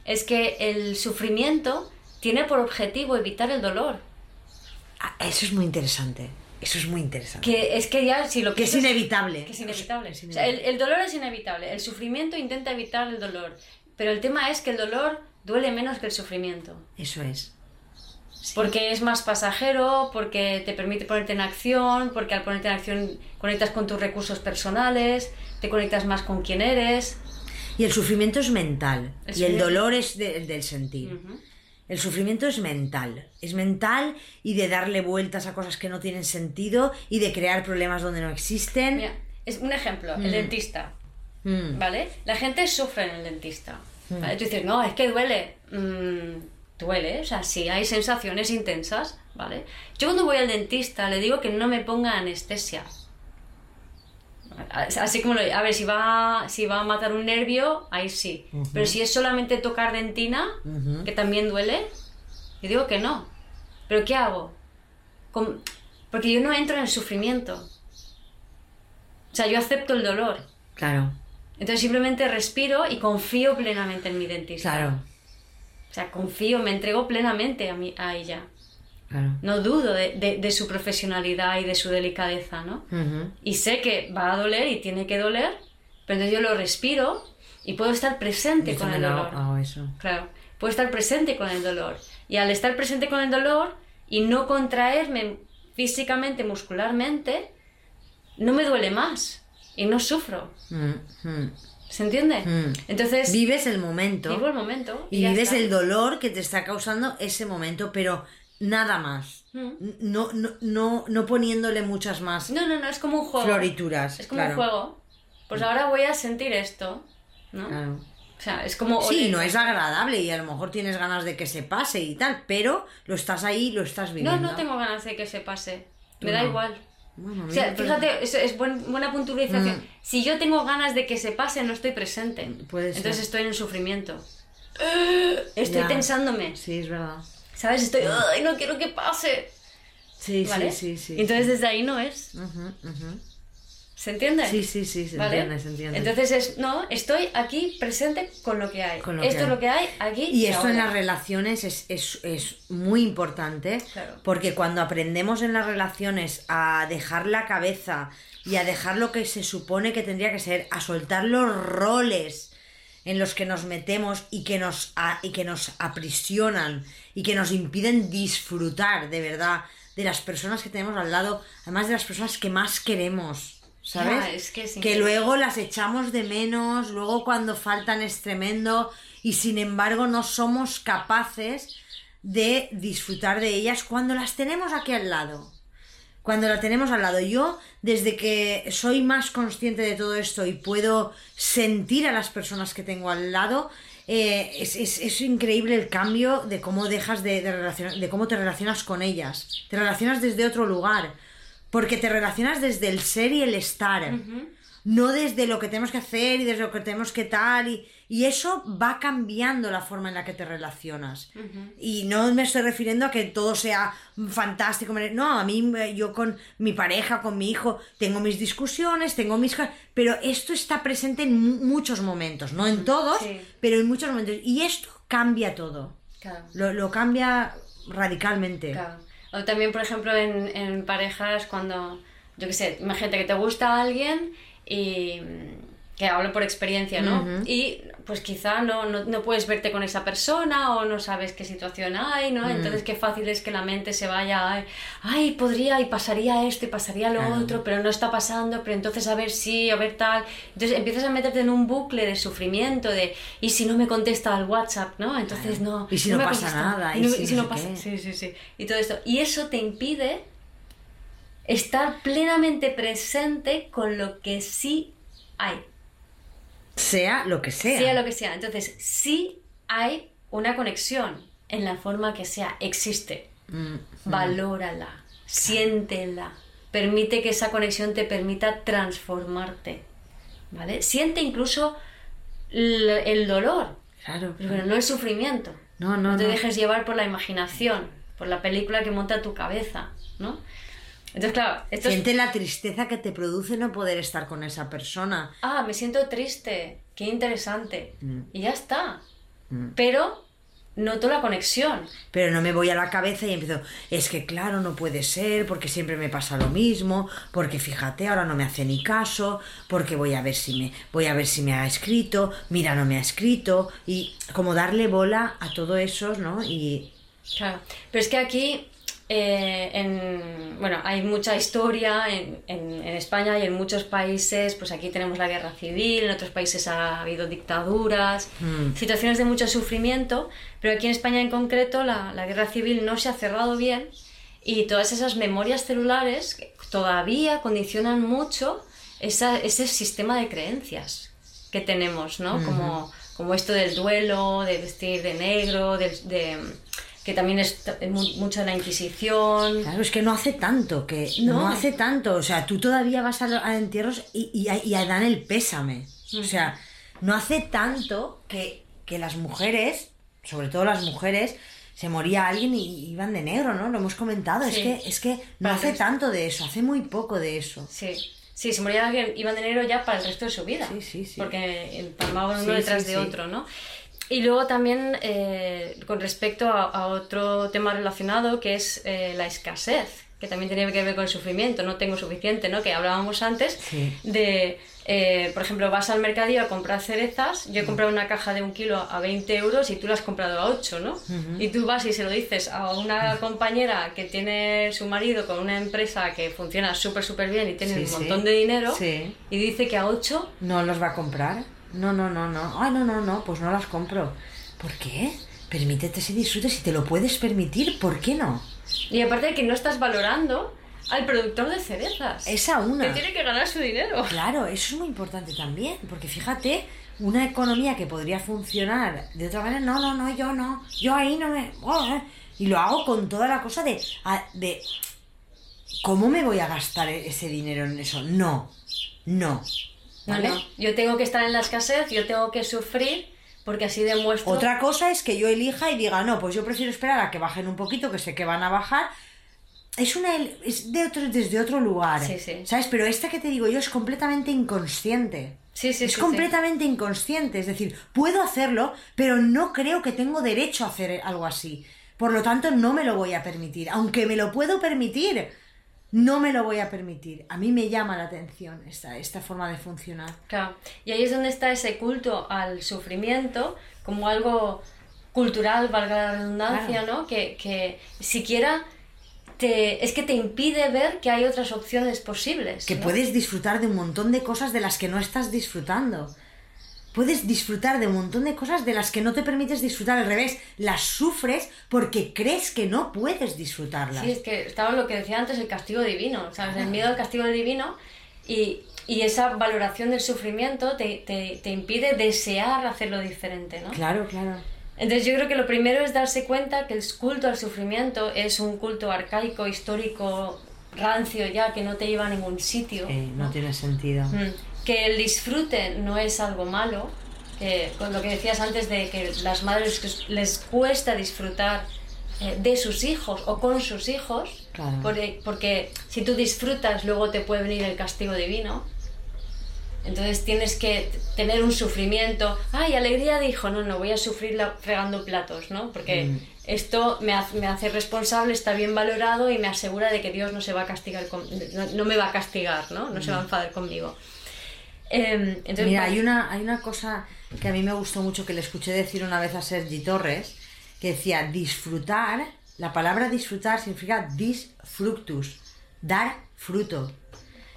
es que el sufrimiento tiene por objetivo evitar el dolor. Ah, Eso es muy interesante. Eso es muy interesante. Que es que ya, si lo Que es inevitable. Que es inevitable. Es O sea, el, el dolor es inevitable. El sufrimiento intenta evitar el dolor. Pero el tema es que el dolor duele menos que el sufrimiento. Eso es. Porque es más pasajero, porque te permite ponerte en acción, porque al ponerte en acción conectas con tus recursos personales, te conectas más con quién eres. Y el sufrimiento es mental. El y el dolor es de- del sentir. El sufrimiento es mental. Es mental y de darle vueltas a cosas que no tienen sentido y de crear problemas donde no existen. Mira, es un ejemplo, el dentista. Mm. ¿Vale? La gente sufre en el dentista. ¿vale? Tú dices, no, es que duele. Mm, duele, o sea, sí, hay sensaciones intensas, ¿vale? Yo cuando voy al dentista le digo que no me ponga anestesia. Así como lo, a ver, si va, si va a matar un nervio, ahí sí. Pero si es solamente tocar dentina, que también duele, yo digo que no. ¿Pero qué hago? Porque yo no entro en el sufrimiento. O sea, yo acepto el dolor. Claro, Entonces simplemente respiro y confío plenamente en mi dentista. claro, O sea, confío, me entrego plenamente a, mi, a ella. Claro. No dudo de, de- de su profesionalidad y de su delicadeza, ¿no? Y sé que va a doler y tiene que doler, pero entonces yo lo respiro y puedo estar presente Yo con el hago- dolor. hago eso. Claro, puedo estar presente con el dolor. Y al estar presente con el dolor y no contraerme físicamente, muscularmente, no me duele más y no sufro. ¿Se entiende? Mm. Entonces, Vives el momento. vivo el momento. Y ya vives está. el dolor que te está causando ese momento, pero nada más. Mm. No, no, no, no poniéndole muchas más No, no, no, es como un juego. florituras. Es como claro. un juego. Pues ahora voy a sentir esto, ¿no? Claro. O sea, es como... Sí, no es agradable y a lo mejor tienes ganas de que se pase y tal, pero lo estás ahí, lo estás No, viviendo. no tengo ganas de que se pase. Me da no. igual. Bueno, O sea, fíjate, es, es buen- buena puntualización. Mm. Si yo tengo ganas de que se pase, no estoy presente. Puede ser. Entonces estoy en el sufrimiento. (gasps) Estoy Ya. tensándome. Sí, es verdad. ¿Sabes? Estoy... ¡Ay, no quiero que pase! Sí, ¿Vale? sí, sí, sí. Entonces desde ahí no es. Ujú, ujú. ¿Se entiende? Sí, sí, sí, se ¿Vale? entiende, se entiende. Entonces es, no, estoy aquí presente con lo que hay. Con lo Esto que es hay. lo que hay aquí Y esto en ahora. las relaciones es, es- es muy importante Claro. porque cuando aprendemos en las relaciones a dejar la cabeza y a dejar lo que se supone que tendría que ser, a soltar los roles en los que nos metemos y que nos, a- y que nos aprisionan y que nos impiden disfrutar de verdad de las personas que tenemos al lado, además de las personas que más queremos. ¿Sabes? Ya, es que que luego las echamos de menos, luego cuando faltan es tremendo y sin embargo no somos capaces de disfrutar de ellas cuando las tenemos aquí al lado. Cuando la tenemos al lado. Yo, desde que soy más consciente de todo esto y puedo sentir a las personas que tengo al lado, eh, es, es- es increíble el cambio de cómo dejas de, de relacionar- de cómo te relacionas con ellas. Te relacionas desde otro lugar. Porque te relacionas desde el ser y el estar. No desde lo que tenemos que hacer y desde lo que tenemos que tal. Y, y eso va cambiando la forma en la que te relacionas. Y no me estoy refiriendo a que todo sea fantástico. No, a mí, eh, yo con mi pareja, con mi hijo, tengo mis discusiones, tengo mis... Pero esto está presente en mu- muchos momentos. No en todos, Sí. pero en muchos momentos. Y esto cambia todo. Claro. Lo, lo cambia radicalmente. Claro. O también, por ejemplo, en, en parejas, cuando, yo qué sé, imagínate que te gusta alguien y mm, que hablo por experiencia, ¿no? Y pues quizá no, no, no puedes verte con esa persona o no sabes qué situación hay, ¿no? Entonces qué fácil es que la mente se vaya, ay, ay, podría y pasaría esto y pasaría lo Claro. otro, pero no está pasando, pero entonces a ver sí, a ver tal. Entonces empiezas a meterte en un bucle de sufrimiento, de, y si no me contesta al WhatsApp, ¿no? Entonces no. Y si no pasa contesta. nada, Y, no, si y si no pasa. Sí, sí, sí. Y todo esto. Y eso te impide estar plenamente presente con lo que sí hay. Sea lo que sea. Sea lo que sea. Entonces, sí hay una conexión en la forma que sea. Existe. Mm. Valórala. Siéntela. Permite que esa conexión te permita transformarte. ¿Vale? Siente incluso el dolor. Claro. Pero no el sufrimiento. No, no, te no. dejes llevar por la imaginación, por la película que monta tu cabeza, ¿no? Entonces, claro, esto es... Siente la tristeza que te produce no poder estar con esa persona. Ah, me siento triste, qué interesante. Mm. Y ya está. Pero noto la conexión. Pero no me voy a la cabeza y empiezo, es que claro, no puede ser, porque siempre me pasa lo mismo, porque fíjate, ahora no me hace ni caso, porque voy a ver si me, voy a ver si me ha escrito, mira, no me ha escrito, y como darle bola a todo eso, ¿no? Y Claro. Pero es que aquí, eh, en, bueno, hay mucha historia en, en- en España y en muchos países, pues aquí tenemos la guerra civil, en otros países ha habido dictaduras, Mm. situaciones de mucho sufrimiento, pero aquí en España en concreto la, la guerra civil no se ha cerrado bien y todas esas memorias celulares todavía condicionan mucho esa- ese sistema de creencias que tenemos, ¿no? como, como esto del duelo, de vestir de negro, del- de, que también es mu- mucho de la Inquisición. claro, es que no hace tanto, que no, No. hace tanto, o sea, tú todavía vas a, entierros y, y, y dan el pésame. O sea, no hace tanto que, que las mujeres, sobre todo las mujeres, se moría alguien y iban de negro, ¿no? Lo hemos comentado, es que, es que no Para hace tanto de eso, hace muy poco de eso. Sí, sí, se moría alguien, iban de negro ya para el resto de su vida. Sí, sí, sí. Porque empalmaban uno Sí, detrás sí, de otro, ¿no? Y luego también eh, con respecto a, a otro tema relacionado que es eh, la escasez, que también tiene que ver con el sufrimiento, no tengo suficiente, ¿no? Que hablábamos antes Sí. de, eh, por ejemplo, vas al mercadillo a comprar cerezas, yo he comprado una caja de un kilo a 20 euros y tú la has comprado a 8, ¿no? Y tú vas y se lo dices a una compañera que tiene su marido con una empresa que funciona súper, súper bien y tiene Sí, un sí. montón de dinero y dice que a 8 ¿No los va a comprar? No, no, no, no. Ay, no, no, no, pues no las compro. ¿Por qué? Permítete ese disfrute si te lo puedes permitir, ¿por qué no? Y aparte de que no estás valorando al productor de cerezas. Esa una. Que tiene que ganar su dinero. Claro, eso es muy importante también, porque fíjate, una economía que podría funcionar de otra manera, no, no, no, yo no, yo ahí no me... oh, eh. Y lo hago con toda la cosa de, de... ¿Cómo me voy a gastar e- ese dinero en eso? No, no. No, ¿Vale? no. Yo tengo que estar en la escasez, yo tengo que sufrir, porque así demuestro. Otra cosa es que yo elija y diga, no, pues yo prefiero esperar a que bajen un poquito, que sé que van a bajar, es una es de otro, desde otro lugar. Sí, sí. ¿Sabes? Pero esta que te digo yo es completamente inconsciente. Sí, sí, es sí, completamente inconsciente. Es decir, puedo hacerlo, pero no creo que tengo derecho a hacer algo así. Por lo tanto, no me lo voy a permitir. Aunque me lo puedo permitir, no me lo voy a permitir. A mí me llama la atención esta, esta forma de funcionar. Claro. Y ahí es donde está ese culto al sufrimiento como algo cultural, valga la redundancia, ¿no? Que, que siquiera te, es que te impide ver que hay otras opciones posibles. Que ¿no? puedes disfrutar de un montón de cosas de las que no estás disfrutando. Puedes disfrutar de un montón de cosas de las que no te permites disfrutar. Al revés, las sufres porque crees que no puedes disfrutarlas. Sí, es que estaba lo que decía antes, el castigo divino, ¿sabes? El miedo al castigo divino y, y esa valoración del sufrimiento te, te, te impide desear hacerlo diferente, ¿no? Claro, claro. Entonces yo creo que lo primero es darse cuenta que el culto al sufrimiento es un culto arcaico, histórico, rancio ya, que no te lleva a ningún sitio. Eh, no tiene sentido. Mm. Que el disfrute no es algo malo, con lo que decías antes de que las madres les cuesta disfrutar eh, de sus hijos o con sus hijos, Claro. porque, porque si tú disfrutas luego te puede venir el castigo divino. Entonces tienes que tener un sufrimiento. Ay, alegría de hijo. No, no, voy a sufrir la- fregando platos, ¿no? Porque Mm. esto me hace, me hace responsable, está bien valorado y me asegura de que Dios no se va a castigar, con- no, no me va a castigar, ¿no? No se va a enfadar conmigo. Em, entonces. Mira, hay una, hay una cosa que a mí me gustó mucho que le escuché decir una vez a Sergi Torres, que decía disfrutar, la palabra disfrutar significa disfructus, dar fruto.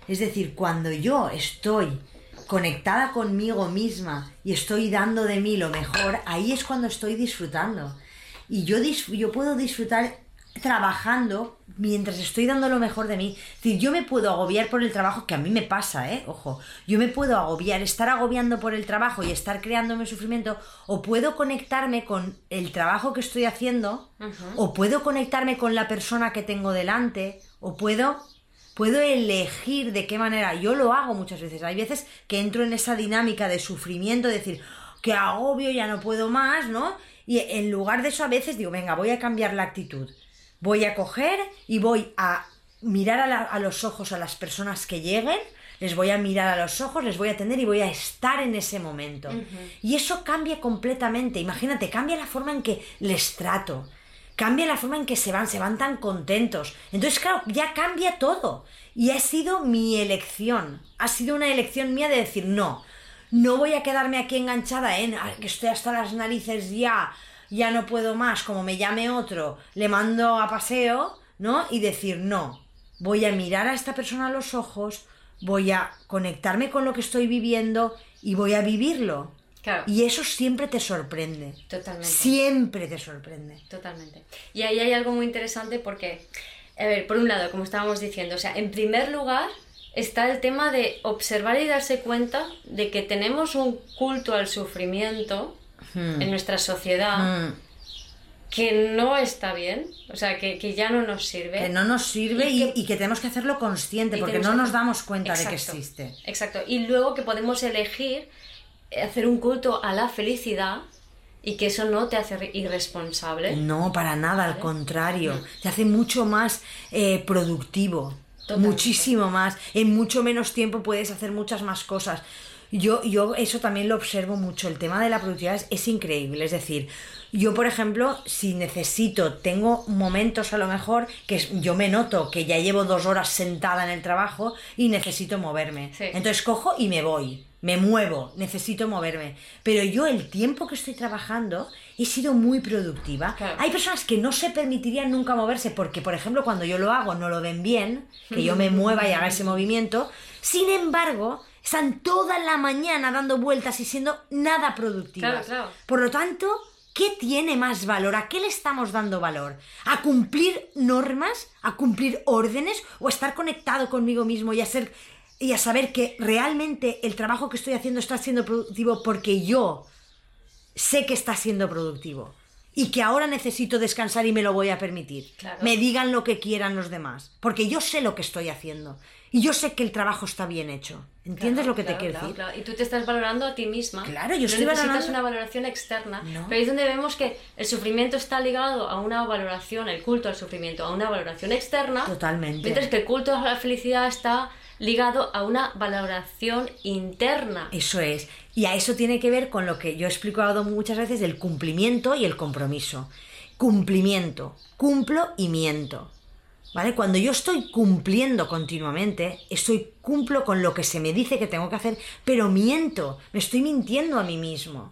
Es decir, cuando yo estoy conectada conmigo misma y estoy dando de mí lo mejor, ahí es cuando estoy disfrutando. Y yo, dis- yo puedo disfrutar trabajando mientras estoy dando lo mejor de mí. Es decir, yo me puedo agobiar por el trabajo, que a mí me pasa, ¿eh? Ojo, yo me puedo agobiar, estar agobiando por el trabajo y estar creándome sufrimiento, o puedo conectarme con el trabajo que estoy haciendo, o puedo conectarme con la persona que tengo delante, o puedo puedo elegir de qué manera. Yo lo hago muchas veces. Hay veces que entro en esa dinámica de sufrimiento, de decir, que agobio, ya no puedo más, ¿no? Y en lugar de eso a veces digo, venga, voy a cambiar la actitud. Voy a coger y voy a mirar a, la- a los ojos a las personas que lleguen, les voy a mirar a los ojos, les voy a atender y voy a estar en ese momento. Y eso cambia completamente. Imagínate, cambia la forma en que les trato cambia la forma en que se van, se van tan contentos. Entonces, claro, ya cambia todo. Y ha sido mi elección. Ha sido una elección mía de decir, no, no voy a quedarme aquí enganchada en "Ay, que estoy hasta las narices ya, ya no puedo más, como me llame otro, le mando a paseo, ¿no? Y decir, no, voy a mirar a esta persona a los ojos, voy a conectarme con lo que estoy viviendo y voy a vivirlo. Claro. Y eso siempre te sorprende. Totalmente. Siempre te sorprende. Totalmente. Y ahí hay algo muy interesante porque, a ver, por un lado, como estábamos diciendo, o sea, en primer lugar está el tema de observar y darse cuenta de que tenemos un culto al sufrimiento en nuestra sociedad Mm. que no está bien, o sea, que, que ya no nos sirve. que no nos sirve Y y, que- y que tenemos que hacerlo consciente porque no nos damos cuenta de que existe. Exacto. Y luego que podemos elegir hacer un culto a la felicidad y que eso no te hace re- irresponsable. No, para nada, al contrario. Te hace mucho más eh, productivo. Totalmente. Muchísimo más. En mucho menos tiempo puedes hacer muchas más cosas. Yo, yo eso también lo observo mucho. El tema de la productividad es, es increíble. Es decir, yo, por ejemplo, si necesito, tengo momentos a lo mejor que yo me noto que ya llevo dos horas sentada en el trabajo y necesito moverme. Sí. Entonces cojo y me voy. Me muevo, necesito moverme. Pero yo el tiempo que estoy trabajando he sido muy productiva. Claro. Hay personas que no se permitirían nunca moverse porque, por ejemplo, cuando yo lo hago no lo ven bien, que yo me mueva y haga ese movimiento. Sin embargo, están toda la mañana dando vueltas y siendo nada productivas. Claro, claro. Por lo tanto, ¿qué tiene más valor? ¿A qué le estamos dando valor? ¿A cumplir normas? ¿A cumplir órdenes? ¿O a estar conectado conmigo mismo y a ser y a saber que realmente el trabajo que estoy haciendo está siendo productivo porque yo sé que está siendo productivo y que ahora necesito descansar y me lo voy a permitir. Claro. Me digan lo que quieran los demás, porque yo sé lo que estoy haciendo. Y yo sé que el trabajo está bien hecho. ¿Entiendes Claro, lo que claro, te quiero claro, decir? claro. Y tú te estás valorando a ti misma. Claro, yo no estoy necesitas valorando- una valoración externa. No. Pero ahí es donde vemos que el sufrimiento está ligado a una valoración, el culto al sufrimiento, a una valoración externa. Totalmente. Mientras que el culto a la felicidad está ligado a una valoración interna. Eso es. Y a eso tiene que ver con lo que yo he explicado muchas veces del cumplimiento y el compromiso. Cumplimiento. Cumplo y miento. ¿Vale? Cuando yo estoy cumpliendo continuamente, estoy cumplo con lo que se me dice que tengo que hacer, pero miento, me estoy mintiendo a mí mismo.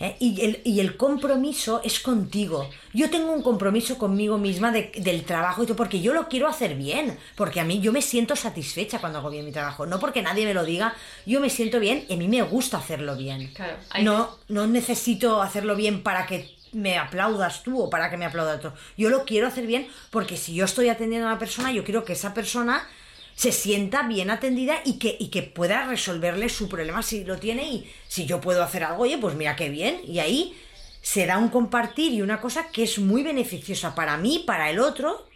¿eh? Y, el, y el compromiso es contigo. Yo tengo un compromiso conmigo misma de- del trabajo y todo, porque yo lo quiero hacer bien, porque a mí yo me siento satisfecha cuando hago bien mi trabajo, no porque nadie me lo diga, yo me siento bien y a mí me gusta hacerlo bien. Claro, No, no necesito hacerlo bien para que me aplaudas tú o para que me aplauda otro. Yo lo quiero hacer bien porque si yo estoy atendiendo a una persona, yo quiero que esa persona se sienta bien atendida y que, y que pueda resolverle su problema si lo tiene y si yo puedo hacer algo, oye, pues mira qué bien. Y ahí se da un compartir y una cosa que es muy beneficiosa para mí, para el otro.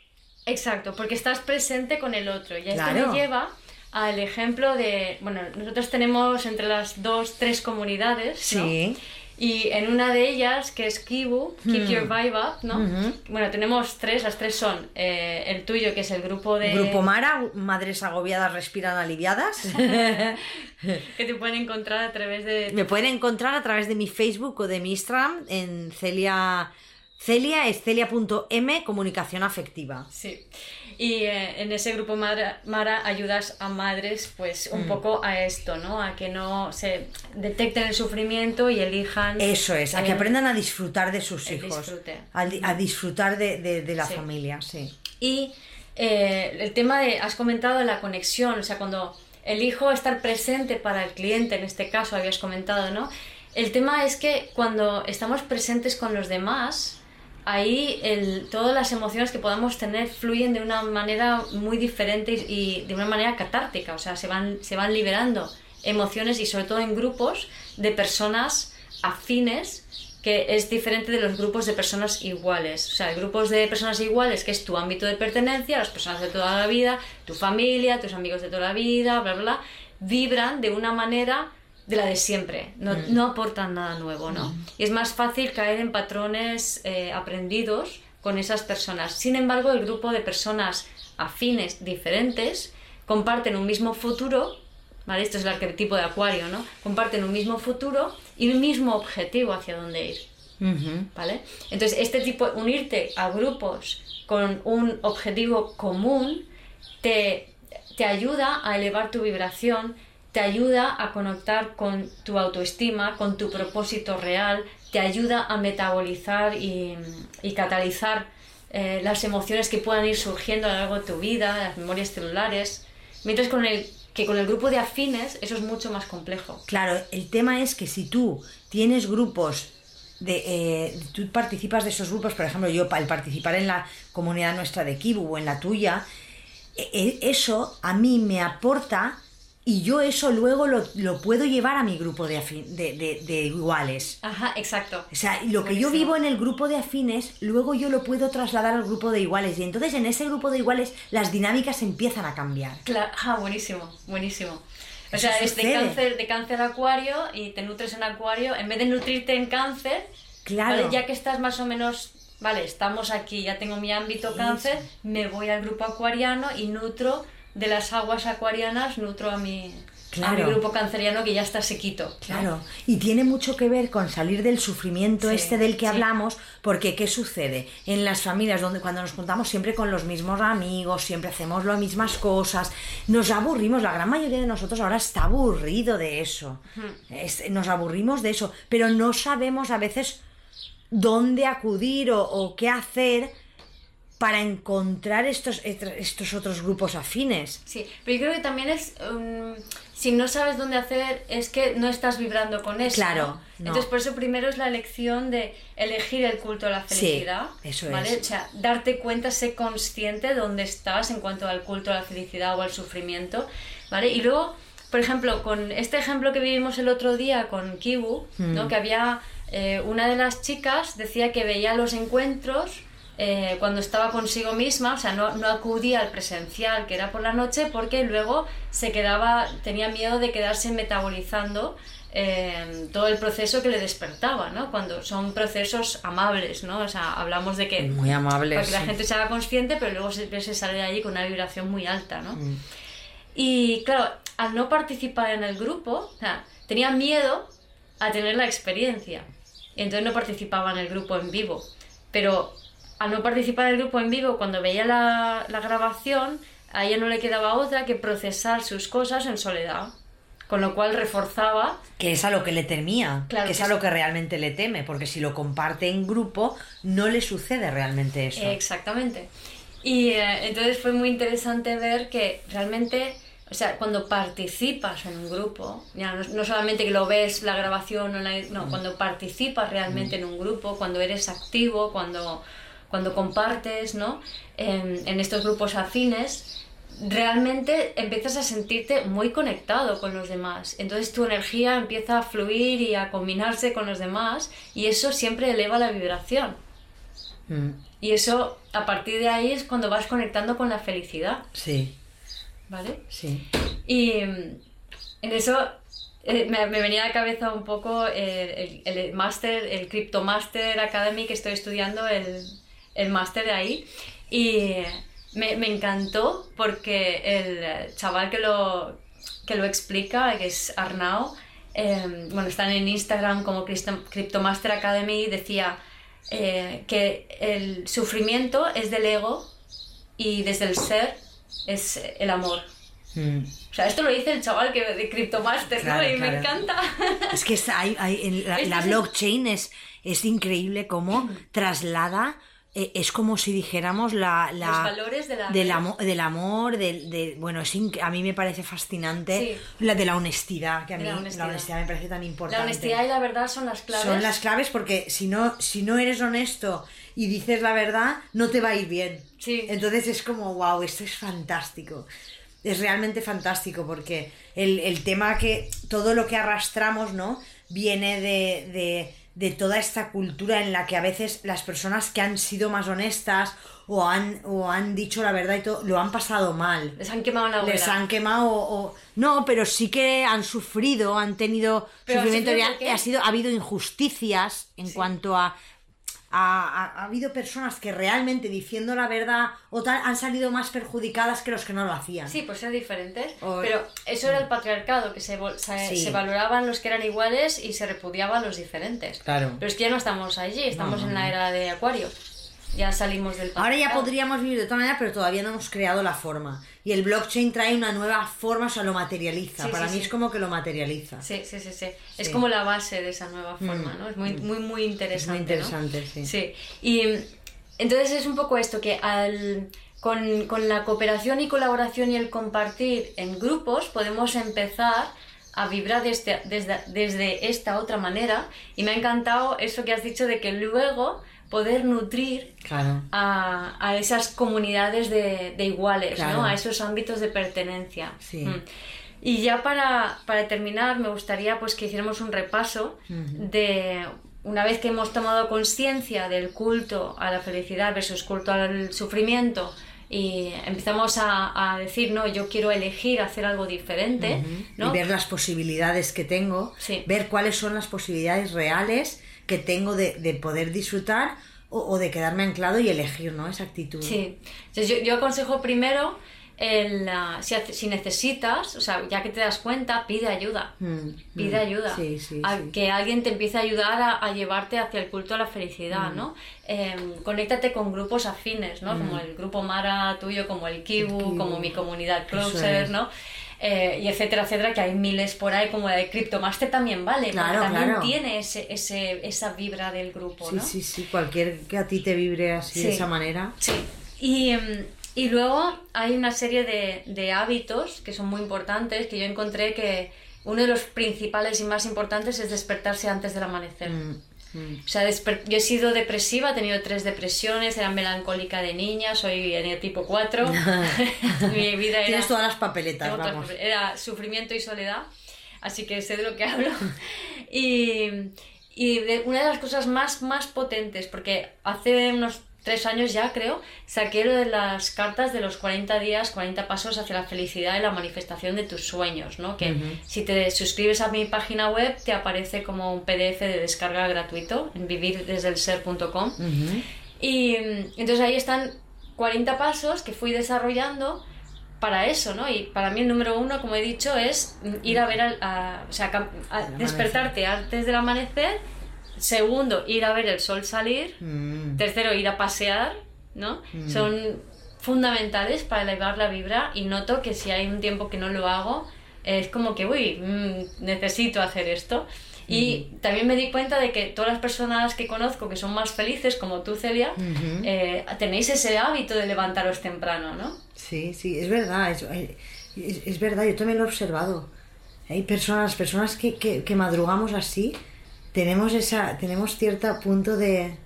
Exacto, porque estás presente con el otro. Y esto Claro. me lleva al ejemplo de, bueno, nosotros tenemos entre las dos, tres comunidades, ¿no? Sí. Y en una de ellas, que es Kibu, Keep Your Vibe Up, ¿no? Bueno, tenemos tres, las tres son eh, el tuyo, que es el grupo de... Grupo Mara, madres agobiadas respiran aliviadas. (laughs) que te pueden encontrar a través de... Me pueden encontrar a través de mi Facebook o de mi Instagram en Celia. Celia es celia.m comunicación afectiva. Sí. Y eh, en ese grupo Mara, Mara ayudas a madres, pues, Mm. un poco a esto, ¿no? A que no se detecten el sufrimiento y elijan... Eso es, a que aprendan a disfrutar de sus hijos. A, di- a disfrutar de, de- de la Sí. familia, sí. Y eh, el tema de, has comentado la conexión, o sea, cuando elijo estar presente para el cliente, en este caso habías comentado, ¿no? El tema es que cuando estamos presentes con los demás, ahí el, todas las emociones que podamos tener fluyen de una manera muy diferente y, de una manera catártica, o sea, se van, se van liberando emociones y sobre todo en grupos de personas afines que es diferente de los grupos de personas iguales. O sea, grupos de personas iguales, que es tu ámbito de pertenencia, las personas de toda la vida, tu familia, tus amigos de toda la vida, bla, bla, bla, vibran de una manera de la de siempre, no, no aportan nada nuevo, ¿no? Y es más fácil caer en patrones eh, aprendidos con esas personas. Sin embargo, el grupo de personas afines, diferentes, comparten un mismo futuro, ¿vale? Esto es el arquetipo de Acuario, ¿no? Comparten un mismo futuro y un mismo objetivo hacia dónde ir. ¿vale? Entonces, este tipo, unirte a grupos con un objetivo común te, te ayuda a elevar tu vibración, te ayuda a conectar con tu autoestima, con tu propósito real, te ayuda a metabolizar y, y catalizar eh, las emociones que puedan ir surgiendo a lo largo de tu vida, las memorias celulares, mientras con el, que con el grupo de afines eso es mucho más complejo. Claro, el tema es que si tú tienes grupos de, eh, tú participas de esos grupos, por ejemplo, yo al participar en la comunidad nuestra de Kibu o en la tuya, e- e- eso a mí me aporta y yo eso luego lo, lo puedo llevar a mi grupo de, afin- de, de- de iguales. Ajá, exacto. O sea, lo que yo vivo en el grupo de afines, luego yo lo puedo trasladar al grupo de iguales. Y entonces en ese grupo de iguales las dinámicas empiezan a cambiar. Claro, ah, buenísimo, buenísimo. O Eso sea, es de cáncer, de cáncer a acuario y te nutres en acuario, en vez de nutrirte en cáncer, Claro. ¿vale? ya que estás más o menos, vale, estamos aquí, ya tengo mi ámbito cáncer, me voy al grupo acuariano y nutro de las aguas acuarianas, nutro a mi, a mi Claro. grupo canceriano que ya está sequito. Claro, y tiene mucho que ver con salir del sufrimiento Sí, este del que sí. hablamos, porque ¿qué sucede? En las familias donde cuando nos juntamos siempre con los mismos amigos, siempre hacemos las mismas cosas, nos aburrimos, la gran mayoría de nosotros ahora está aburrido de eso, Es- nos aburrimos de eso, pero no sabemos a veces dónde acudir o, o qué hacer para encontrar estos, estos otros grupos afines. Sí, pero yo creo que también es, um, si no sabes dónde hacer, es que no estás vibrando con eso. Claro, ¿no? no. Entonces, por eso primero es la elección de elegir el culto a la Sí, felicidad. eso ¿vale? es. O sea, darte cuenta, ser consciente de dónde estás en cuanto al culto a la felicidad o al sufrimiento. ¿vale? Y luego, por ejemplo, con este ejemplo que vivimos el otro día con Kibu, Mm. ¿no? que había eh, una de las chicas decía que veía los encuentros eh, cuando estaba consigo misma, o sea, no, no acudía al presencial, que era por la noche, porque luego se quedaba, tenía miedo de quedarse metabolizando eh, todo el proceso que le despertaba, ¿no? Cuando son procesos amables, ¿no? O sea, hablamos de que... Muy amables. Para que la sí. gente se haga consciente, pero luego se, se sale de allí con una vibración muy alta, ¿no? Mm. Y claro, al no participar en el grupo, o sea, tenía miedo a tener la experiencia. Y entonces no participaba en el grupo en vivo. Pero al no participar en el grupo en vivo, cuando veía la, la grabación, a ella no le quedaba otra que procesar sus cosas en soledad. Con lo cual reforzaba Que es a lo que le temía, Claro que es a lo que realmente le teme, porque si lo comparte en grupo, no le sucede realmente eso. Exactamente. Y eh, entonces fue muy interesante ver que realmente, o sea, cuando participas en un grupo, ya no, no solamente que lo ves la grabación, o la- no, cuando participas realmente en un grupo, cuando eres activo, cuando, cuando compartes, ¿no? En, en estos grupos afines, realmente empiezas a sentirte muy conectado con los demás. Entonces tu energía empieza a fluir y a combinarse con los demás y eso siempre eleva la vibración. Mm, Y eso, a partir de ahí, es cuando vas conectando con la felicidad, sí, ¿vale? sí. Y mm, en eso eh, me, me venía a la cabeza un poco el, el, el máster, el Crypto Master Academy que estoy estudiando, el, el máster de ahí. Y me, me encantó porque el chaval que lo, que lo explica, que es Arnau, eh, bueno, están en Instagram como Crypto Crypto Master Academy, decía eh, que el sufrimiento es del ego y desde el ser es el amor. Mm. O sea, esto lo dice el chaval que de Cryptomaster, Claro, ¿no? Y me encanta. (laughs) Es que hay- la, la blockchain es, es increíble cómo (laughs) traslada, eh, es como si dijéramos la, la- Los valores de la del, del amor, del, de, bueno, es a mí me parece fascinante la de la honestidad, que a mí la la honestidad. honestidad, me parece tan importante. La honestidad y la verdad son las claves. Son las claves porque si no, si no eres honesto y dices la verdad, no te va a ir bien. Sí. Entonces es como, wow, esto es fantástico. Es realmente fantástico porque el, el tema que todo lo que arrastramos, ¿no? Viene de, de, de toda esta cultura en la que a veces las personas que han sido más honestas o han, o han dicho la verdad y todo, lo han pasado mal Les han quemado la hoguera. les han quemado o, o- no pero sí que han sufrido han tenido Pero sufrimiento ha sido ha habido injusticias en cuanto a ha, ha- ha habido personas que realmente diciendo la verdad o tal han salido más perjudicadas que los que no lo hacían Sí, por ser diferentes. O- Pero eso era el patriarcado, que se, se, Sí. se valoraban los que eran iguales y se repudiaban los diferentes. Claro. Pero es que ya no estamos allí, estamos No, no, en la era de Acuario. Ya salimos del Ahora ya podríamos vivir de otra manera, pero todavía no hemos creado la forma. Y el blockchain trae una nueva forma, o sea, lo materializa. Sí, Para sí, mí sí. es como que lo materializa. Sí, sí, sí, sí. Es como la base de esa nueva forma, Mm, ¿no? Es muy, muy, muy Es interesante. muy ¿no? interesante, sí. Sí, y mm, entonces es un poco esto, que al, con, con la cooperación y colaboración y el compartir en grupos podemos empezar a vibrar desde, desde, desde esta otra manera. Y me ha encantado eso que has dicho de que luego poder nutrir Claro. a, a esas comunidades de, de iguales, Claro. ¿no? A esos ámbitos de pertenencia. Sí. Mm. Y ya para, para terminar, me gustaría pues que hiciéramos un repaso de una vez que hemos tomado conciencia del culto a la felicidad versus culto al sufrimiento y empezamos a, a decir, no, yo quiero elegir hacer algo diferente, ¿no? Y ver las posibilidades que tengo, Sí. ver cuáles son las posibilidades reales que tengo de, de poder disfrutar o, o de quedarme anclado y elegir, ¿no? Esa actitud. Sí, Entonces, yo, yo aconsejo primero, el, ah, si, si necesitas, o sea, ya que te das cuenta, pide ayuda. Mm, Pide mm. ayuda. Sí, sí, a sí. que alguien te empiece a ayudar a, a llevarte hacia el culto a la felicidad, Mm. ¿no? Em, conéctate con grupos afines, ¿no? Como el grupo Mara tuyo, como el Kibu, Kibu. como mi comunidad Closer, es. ¿no? Eh, y etcétera, etcétera, que hay miles por ahí, como la de Cryptomaster también vale, Claro, también claro. tiene ese, ese, esa vibra del grupo, Sí, ¿no? sí, sí, cualquier que a ti te vibre así de esa manera. Sí. Y, em, y luego hay una serie de, de hábitos que son muy importantes, que yo encontré que uno de los principales y más importantes es despertarse antes del amanecer. Mm, mm. O sea, yo he sido depresiva, he tenido tres depresiones, era melancólica de niña, soy en el tipo 4. (laughs) (laughs) Mi vida era... Tienes todas las papeletas, todas vamos. Era sufrimiento y soledad, así que sé de lo que (laughs) hablo. Y, y de- una de las cosas más, más potentes, porque hace unos tres años ya creo, saqué lo de las cartas de los 40 días, 40 pasos hacia la felicidad y la manifestación de tus sueños, ¿no? Que si te suscribes a mi página web te aparece como un PDF de descarga gratuito en vivirdesdelser.com. Y entonces ahí están 40 pasos que fui desarrollando para eso, ¿no? Y para mí el número uno, como he dicho, es ir a ver, a, o sea, despertarte antes del amanecer Segundo, ir a ver el sol salir. Mm. Tercero, ir a pasear, ¿no? Mm. Son fundamentales para elevar la vibra y noto que si hay un tiempo que no lo hago, es como que, uy, mm, necesito hacer esto. Y también me di cuenta de que todas las personas que conozco que son más felices, como tú, Celia, eh, tenéis ese hábito de levantaros temprano, ¿no? Sí, sí, es verdad, es, es, verdad, yo también lo he observado. Hay personas, personas que, que, que madrugamos así tenemos esa tenemos cierto punto de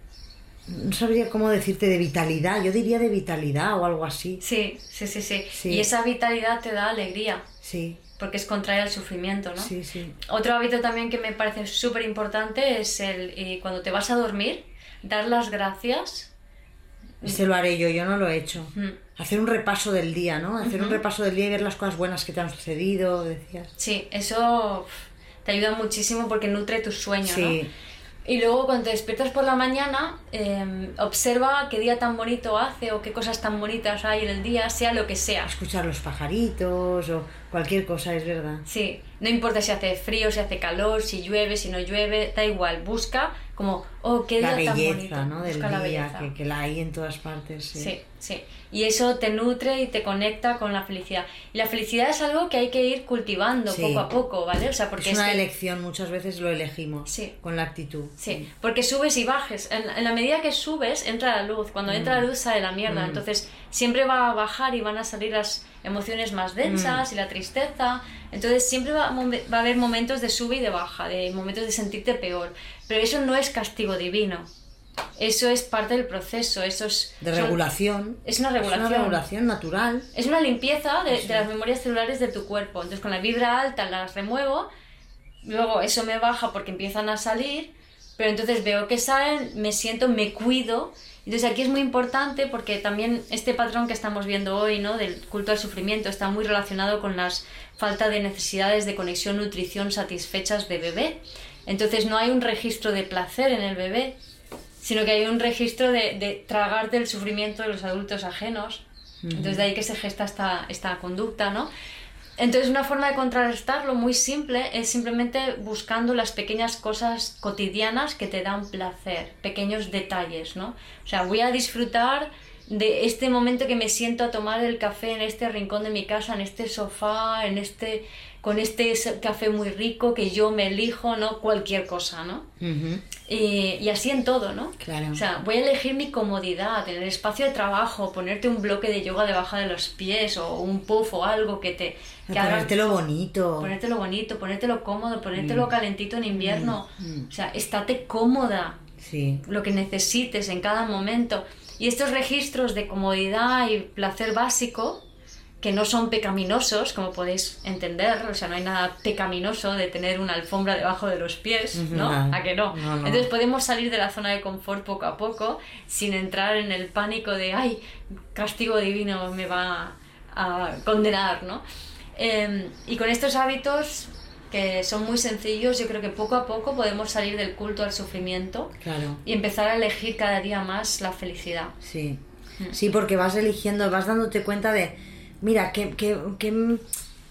no sabría cómo decirte de vitalidad, yo diría de vitalidad o algo así. Sí, sí, sí, sí. Y esa vitalidad te da alegría. Sí. Porque es contraria al sufrimiento, ¿no? Sí, sí. Otro hábito también que me parece súper importante es el y cuando te vas a dormir, dar las gracias. Ese lo haré yo, yo no lo he hecho. Mm. Hacer un repaso del día, ¿no? Hacer un repaso del día y ver las cosas buenas que te han sucedido, decías. Sí, eso te ayuda muchísimo porque nutre tus sueños, ¿no? Y luego cuando te despiertas por la mañana, em, observa qué día tan bonito hace o qué cosas tan bonitas hay en el día, sea lo que sea. Escuchar los pajaritos o cualquier cosa, es verdad. Sí, no importa si hace frío, si hace calor, si llueve, si no llueve, da igual, busca como, oh, qué día la belleza, tan bonito. ¿no? Del día, Que, que, la hay en todas partes. Sí. sí, sí. Y eso te nutre y te conecta con la felicidad. Y la felicidad es algo que hay que ir cultivando poco a poco, ¿vale? O sea, porque es una elección, muchas veces lo elegimos sí. con la actitud. Sí, porque subes y bajes. En, la medida que subes, entra la luz. Cuando entra la mm. luz, sale la mierda. Mm. Entonces, siempre va a bajar y van a salir las emociones más densas mm. y la tristeza. Entonces siempre va, va, a haber momentos de sube y de baja, de momentos de sentirte peor. Pero eso no es castigo divino. Eso es parte del proceso, eso es... De regulación. Es una regulación. Es una regulación natural. Es una limpieza de, de, las memorias celulares de tu cuerpo. Entonces con la vibra alta las remuevo, luego eso me baja porque empiezan a salir, pero entonces veo que salen, me siento, me cuido entonces aquí es muy importante porque también este patrón que estamos viendo hoy, ¿no? Del culto al sufrimiento, está muy relacionado con las falta de necesidades de conexión, nutrición satisfechas de bebé. Entonces no hay un registro de placer en el bebé, sino que hay un registro de, de tragarte el sufrimiento de los adultos ajenos. Entonces de ahí que se gesta esta, esta conducta, ¿no? Entonces, una forma de contrarrestarlo muy simple es simplemente buscando las pequeñas cosas cotidianas que te dan placer, pequeños detalles, ¿no? O sea, voy a disfrutar de este momento que me siento a tomar el café en este rincón de mi casa, en este sofá, en este con este café muy rico que yo me elijo, ¿no? Cualquier cosa, ¿no? y, así en todo, ¿no? Claro. O sea, voy a elegir mi comodidad, tener espacio de trabajo, ponerte un bloque de yoga debajo de los pies o un puff o algo que te... Que ponértelo bonito. Ponértelo bonito, ponértelo cómodo, ponértelo mm. calentito en invierno. Mm, mm. O sea, estate cómoda. Sí. Lo que necesites en cada momento. Y estos registros de comodidad y placer básico que no son pecaminosos, como podéis entender, o sea, no hay nada pecaminoso de tener una alfombra debajo de los pies, ¿no? ¿A que no? Entonces podemos salir de la zona de confort poco a poco sin entrar en el pánico de, ay, castigo divino me va a condenar, ¿no? Em, y con estos hábitos que son muy sencillos, yo creo que poco a poco podemos salir del culto al sufrimiento y empezar a elegir cada día más la felicidad. Sí, mm. sí, porque vas eligiendo, vas dándote cuenta de mira, ¿qué, qué, qué,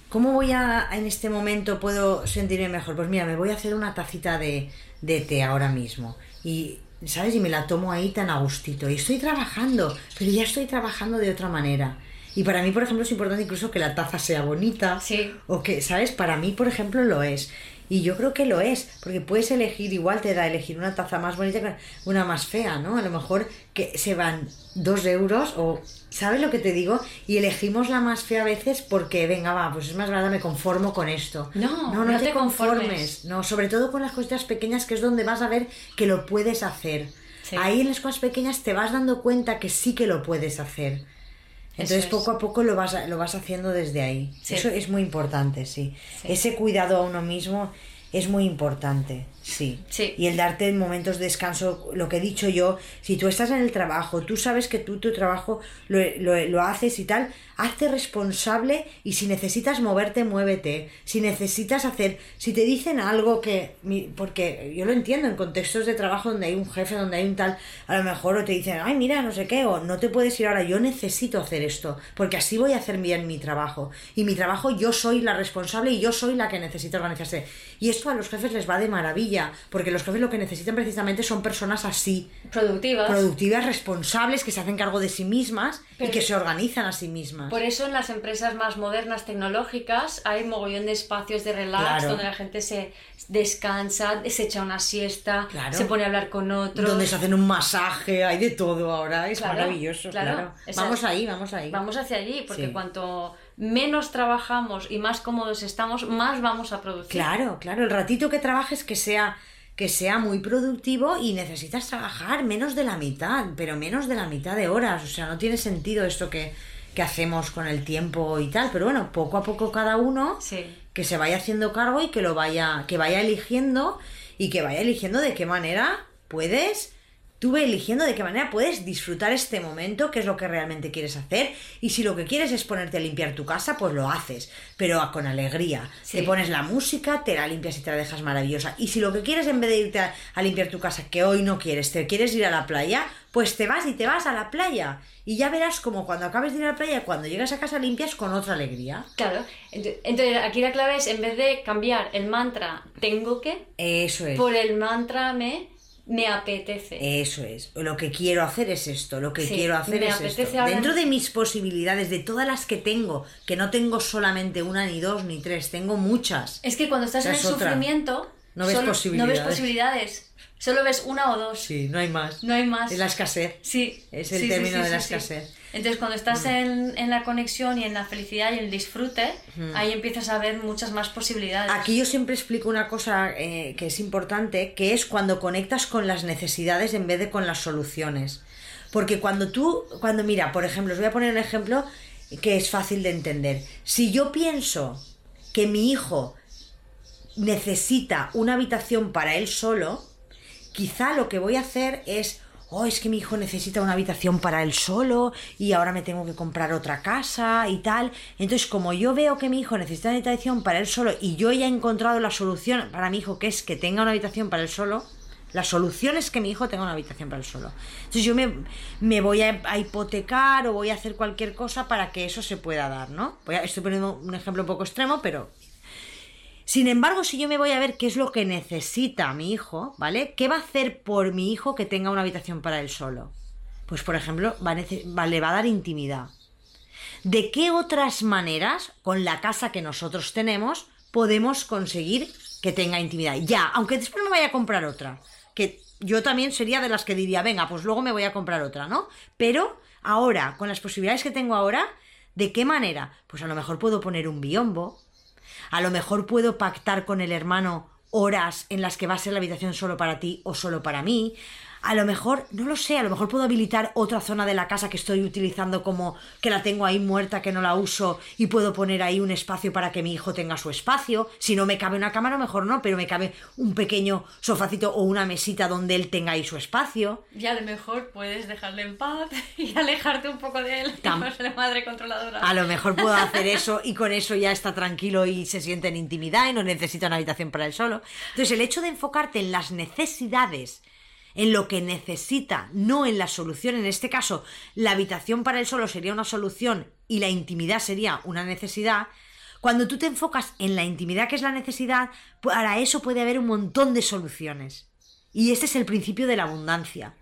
cómo voy a, en este momento puedo sentirme mejor? Pues mira, me voy a hacer una tacita de, de té ahora mismo. Y, ¿sabes? Y me la tomo ahí tan a gustito. Y estoy trabajando, pero ya estoy trabajando de otra manera. Y para mí, por ejemplo, es importante incluso que la taza sea bonita. Sí. O que, ¿sabes? Para mí, por ejemplo, lo es. Y yo creo que lo es, porque puedes elegir, igual te da elegir una taza más bonita que una más fea, ¿no? A lo mejor que se van dos euros o, ¿sabes lo que te digo? Y elegimos la más fea a veces porque, venga, va, pues es más barata, me conformo con esto. No, no, no, te, conformes. No, sobre todo con las cositas pequeñas que es donde vas a ver que lo puedes hacer. Ahí en las cosas pequeñas te vas dando cuenta que sí que lo puedes hacer. Entonces poco a poco lo vas, lo vas haciendo desde ahí. Eso es muy importante, sí. Ese cuidado a uno mismo es muy importante, sí. Sí. Y el darte momentos de descanso, lo que he dicho yo, si tú estás en el trabajo, tú sabes que tú tu trabajo lo, lo- lo haces y tal, hazte responsable y si necesitas moverte, muévete. Si necesitas hacer, si te dicen algo que, mi- porque yo lo entiendo en contextos de trabajo donde hay un jefe, donde hay un tal, a lo mejor o te dicen, ay, mira, no sé qué, o no te puedes ir ahora, yo necesito hacer esto, porque así voy a hacer bien mi trabajo. Y mi trabajo yo soy la responsable y yo soy la que necesita organizarse. Y esto a los jefes les va de maravilla, porque los jefes lo que necesitan precisamente son personas así, Productivas. productivas, responsables, que se hacen cargo de sí mismas Pero- y que se organizan a sí mismas. Por eso en las empresas más modernas, tecnológicas, hay mogollón de espacios de relax Claro. donde la gente se descansa, se echa una siesta, Claro. se pone a hablar con otros. Donde se hacen un masaje, hay de todo ahora, es Claro, maravilloso, claro. Vamos ahí, vamos ahí. Vamos hacia allí, porque Sí. cuanto menos trabajamos y más cómodos estamos, más vamos a producir. Claro, claro, el ratito que trabajes que sea que sea muy productivo y necesitas trabajar menos de la mitad, pero menos de la mitad de horas, o sea, no tiene sentido esto que, que hacemos con el tiempo y tal, pero bueno, poco a poco cada uno Sí. que se vaya haciendo cargo y que lo vaya que vaya eligiendo y que vaya eligiendo de qué manera puedes tú ve eligiendo de qué manera puedes disfrutar este momento, qué es lo que realmente quieres hacer y si lo que quieres es ponerte a limpiar tu casa, pues lo haces, pero con alegría. Sí. Te pones la música, te la limpias y te la dejas maravillosa. Y si lo que quieres en vez de irte a, a limpiar tu casa, que hoy no quieres, te quieres ir a la playa, pues te vas y te vas a la playa. Y ya verás como cuando acabes de ir a la playa, cuando llegas a casa limpias con otra alegría. Claro. Ent- Entonces, aquí la clave es, en vez de cambiar el mantra tengo que, Eso es. por el mantra me, me apetece. Eso es. Lo que quiero hacer es esto. Lo que Sí, quiero hacer es esto. ahora- Dentro de mis posibilidades, de todas las que tengo, que no tengo solamente una, ni dos, ni tres, tengo muchas. Es que cuando estás en el otra. sufrimiento, No ves solo- posibilidades. no ves posibilidades. Solo ves una o dos. Sí, no hay más. No hay más. Es la escasez. Sí. Es el sí, término sí, de la escasez. Mm. Entonces, cuando estás en, en la conexión y en la felicidad y el disfrute, ahí empiezas a ver muchas más posibilidades. Aquí yo siempre explico una cosa eh, que es importante, que es cuando conectas con las necesidades en vez de con las soluciones. Porque cuando tú, cuando mira, por ejemplo, os voy a poner un ejemplo que es fácil de entender. Si yo pienso que mi hijo necesita una habitación para él solo, quizá lo que voy a hacer es, oh, es que mi hijo necesita una habitación para él solo y ahora me tengo que comprar otra casa y tal. Entonces, como yo veo que mi hijo necesita una habitación para él solo y yo ya he encontrado la solución para mi hijo, que es que tenga una habitación para él solo, la solución es que mi hijo tenga una habitación para él solo. Entonces yo me, me voy a, a hipotecar o voy a hacer cualquier cosa para que eso se pueda dar, ¿no? Voy a- estoy poniendo un ejemplo un poco extremo, pero sin embargo, si yo me voy a ver qué es lo que necesita mi hijo, ¿vale? ¿Qué va a hacer por mi hijo que tenga una habitación para él solo? Pues, por ejemplo, le va a dar intimidad. ¿De qué otras maneras, con la casa que nosotros tenemos, podemos conseguir que tenga intimidad? Ya, aunque después me vaya a comprar otra. Que yo también sería de las que diría, venga, pues luego me voy a comprar otra, ¿no? Pero ahora, con las posibilidades que tengo ahora, ¿de qué manera? Pues a lo mejor puedo poner un biombo, a lo mejor puedo pactar con el hermano horas en las que va a ser la habitación solo para ti o solo para mí. A lo mejor, no lo sé, a lo mejor puedo habilitar otra zona de la casa que estoy utilizando como que la tengo ahí muerta, que no la uso y puedo poner ahí un espacio para que mi hijo tenga su espacio. Si no me cabe una cámara, mejor no, pero me cabe un pequeño sofacito o una mesita donde él tenga ahí su espacio. Y a lo mejor puedes dejarle en paz (laughs) y alejarte un poco de él. Tam- y no ser madre controladora. A lo mejor puedo (laughs) hacer eso y con eso ya está tranquilo y se siente en intimidad y no necesita una habitación para él solo. Entonces, el hecho de enfocarte en las necesidades, en lo que necesita, no en la solución, en este caso, la habitación para él solo sería una solución y la intimidad sería una necesidad. Cuando tú te enfocas en la intimidad que es la necesidad, para eso puede haber un montón de soluciones. Y este es el principio de la abundancia.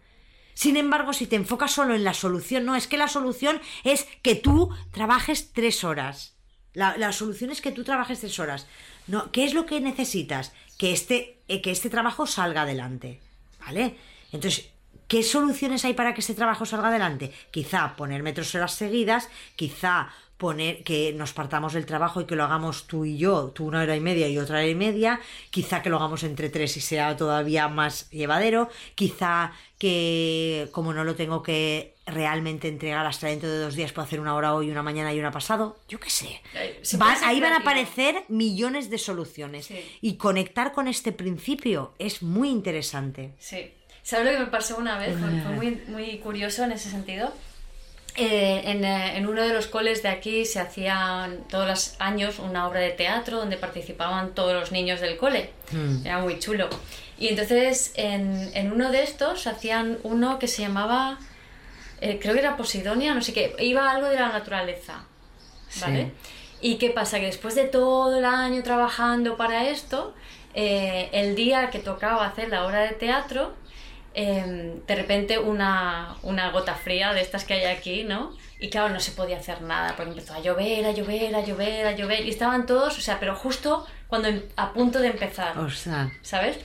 Sin embargo, si te enfocas solo en la solución, no, es que la solución es que tú trabajes tres horas. La, solución es que tú trabajes tres horas. No, ¿qué es lo que necesitas? Que este, eh, que este trabajo salga adelante. ¿Vale? Entonces, ¿qué soluciones hay para que este trabajo salga adelante? Quizá ponerme tres horas seguidas, quizá poner que nos partamos del trabajo y que lo hagamos tú y yo, tú una hora y media y otra hora y media, quizá que lo hagamos entre tres y sea todavía más llevadero, quizá que como no lo tengo que realmente entregar hasta dentro de dos días, puedo hacer una hora hoy, una mañana y una pasado, yo qué sé. Va- ahí van a aparecer millones de soluciones. Sí. Y conectar con este principio es muy interesante. Sí. ¿Sabes lo que me pasó una vez? Fue, fue muy, muy curioso en ese sentido. Eh, en, eh, en uno de los coles de aquí se hacían todos los años una obra de teatro donde participaban todos los niños del cole. Mm. Era muy chulo. Y entonces en, en uno de estos hacían uno que se llamaba, eh, creo que era Posidonia, no sé qué, iba algo de la naturaleza. ¿Vale? ¿Y qué pasa? Que después de todo el año trabajando para esto, eh, el día que tocaba hacer la obra de teatro, eh, de repente una, una gota fría de estas que hay aquí, ¿no? Y claro, no se podía hacer nada, porque empezó a llover, a llover, a llover, a llover, y estaban todos, o sea, pero justo cuando em- a punto de empezar. O sea, ¿sabes?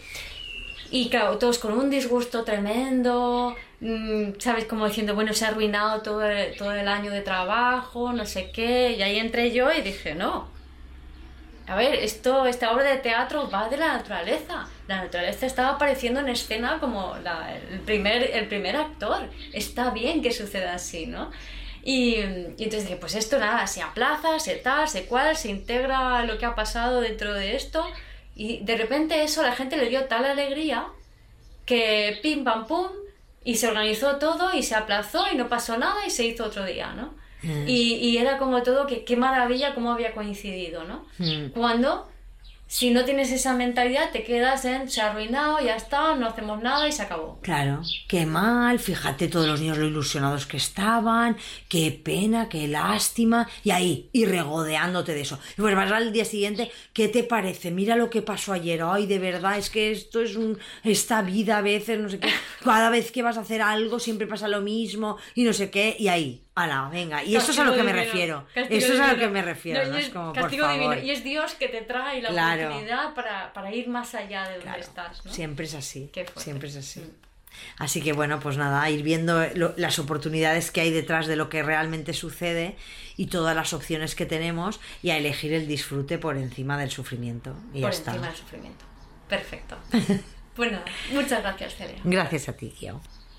Y claro, todos con un disgusto tremendo, mm, ¿sabes? Como diciendo, bueno, se ha arruinado todo el, todo el año de trabajo, no sé qué. Y ahí entré yo y dije, no. A ver, esto, esta obra de teatro va de la naturaleza. La naturaleza estaba apareciendo en escena como la- el, primer, el primer actor. Está bien que suceda así, ¿no? Y, y entonces dije, pues esto nada, se aplaza, se tal, se cual, se integra lo que ha pasado dentro de esto. Y de repente eso a la gente le dio tal alegría que pim pam pum y se organizó todo y se aplazó y no pasó nada y se hizo otro día, ¿no? Y, y era como todo que qué maravilla cómo había coincidido, ¿no? Mm. Cuando si no tienes esa mentalidad te quedas en se ha arruinado, ya está, no hacemos nada y se acabó. Claro, qué mal, fíjate todos los niños lo ilusionados que estaban, qué pena, qué lástima, y ahí, y regodeándote de eso. Y pues vas al día siguiente, ¿qué te parece? Mira lo que pasó ayer, ay, de verdad, es que esto es un, esta vida a veces, no sé qué, (laughs) cada vez que vas a hacer algo siempre pasa lo mismo, y no sé qué, y ahí, ala, venga, y esto es a lo que me Castigo refiero, divino, castigo esto es a lo divino. que me refiero, No, no, y es como, por castigo divino. favor. Y es Dios que te trae la Claro. oportunidad para, para ir más allá de donde Claro, estás, ¿no? Siempre es así. Siempre es así. Mm. Así que bueno, pues nada, ir viendo lo- las oportunidades que hay detrás de lo que realmente sucede y todas las opciones que tenemos y a elegir el disfrute por encima del sufrimiento. Y Por ya está. encima del sufrimiento. Perfecto. (laughs) bueno, muchas gracias, Celia. Gracias a ti, Kio.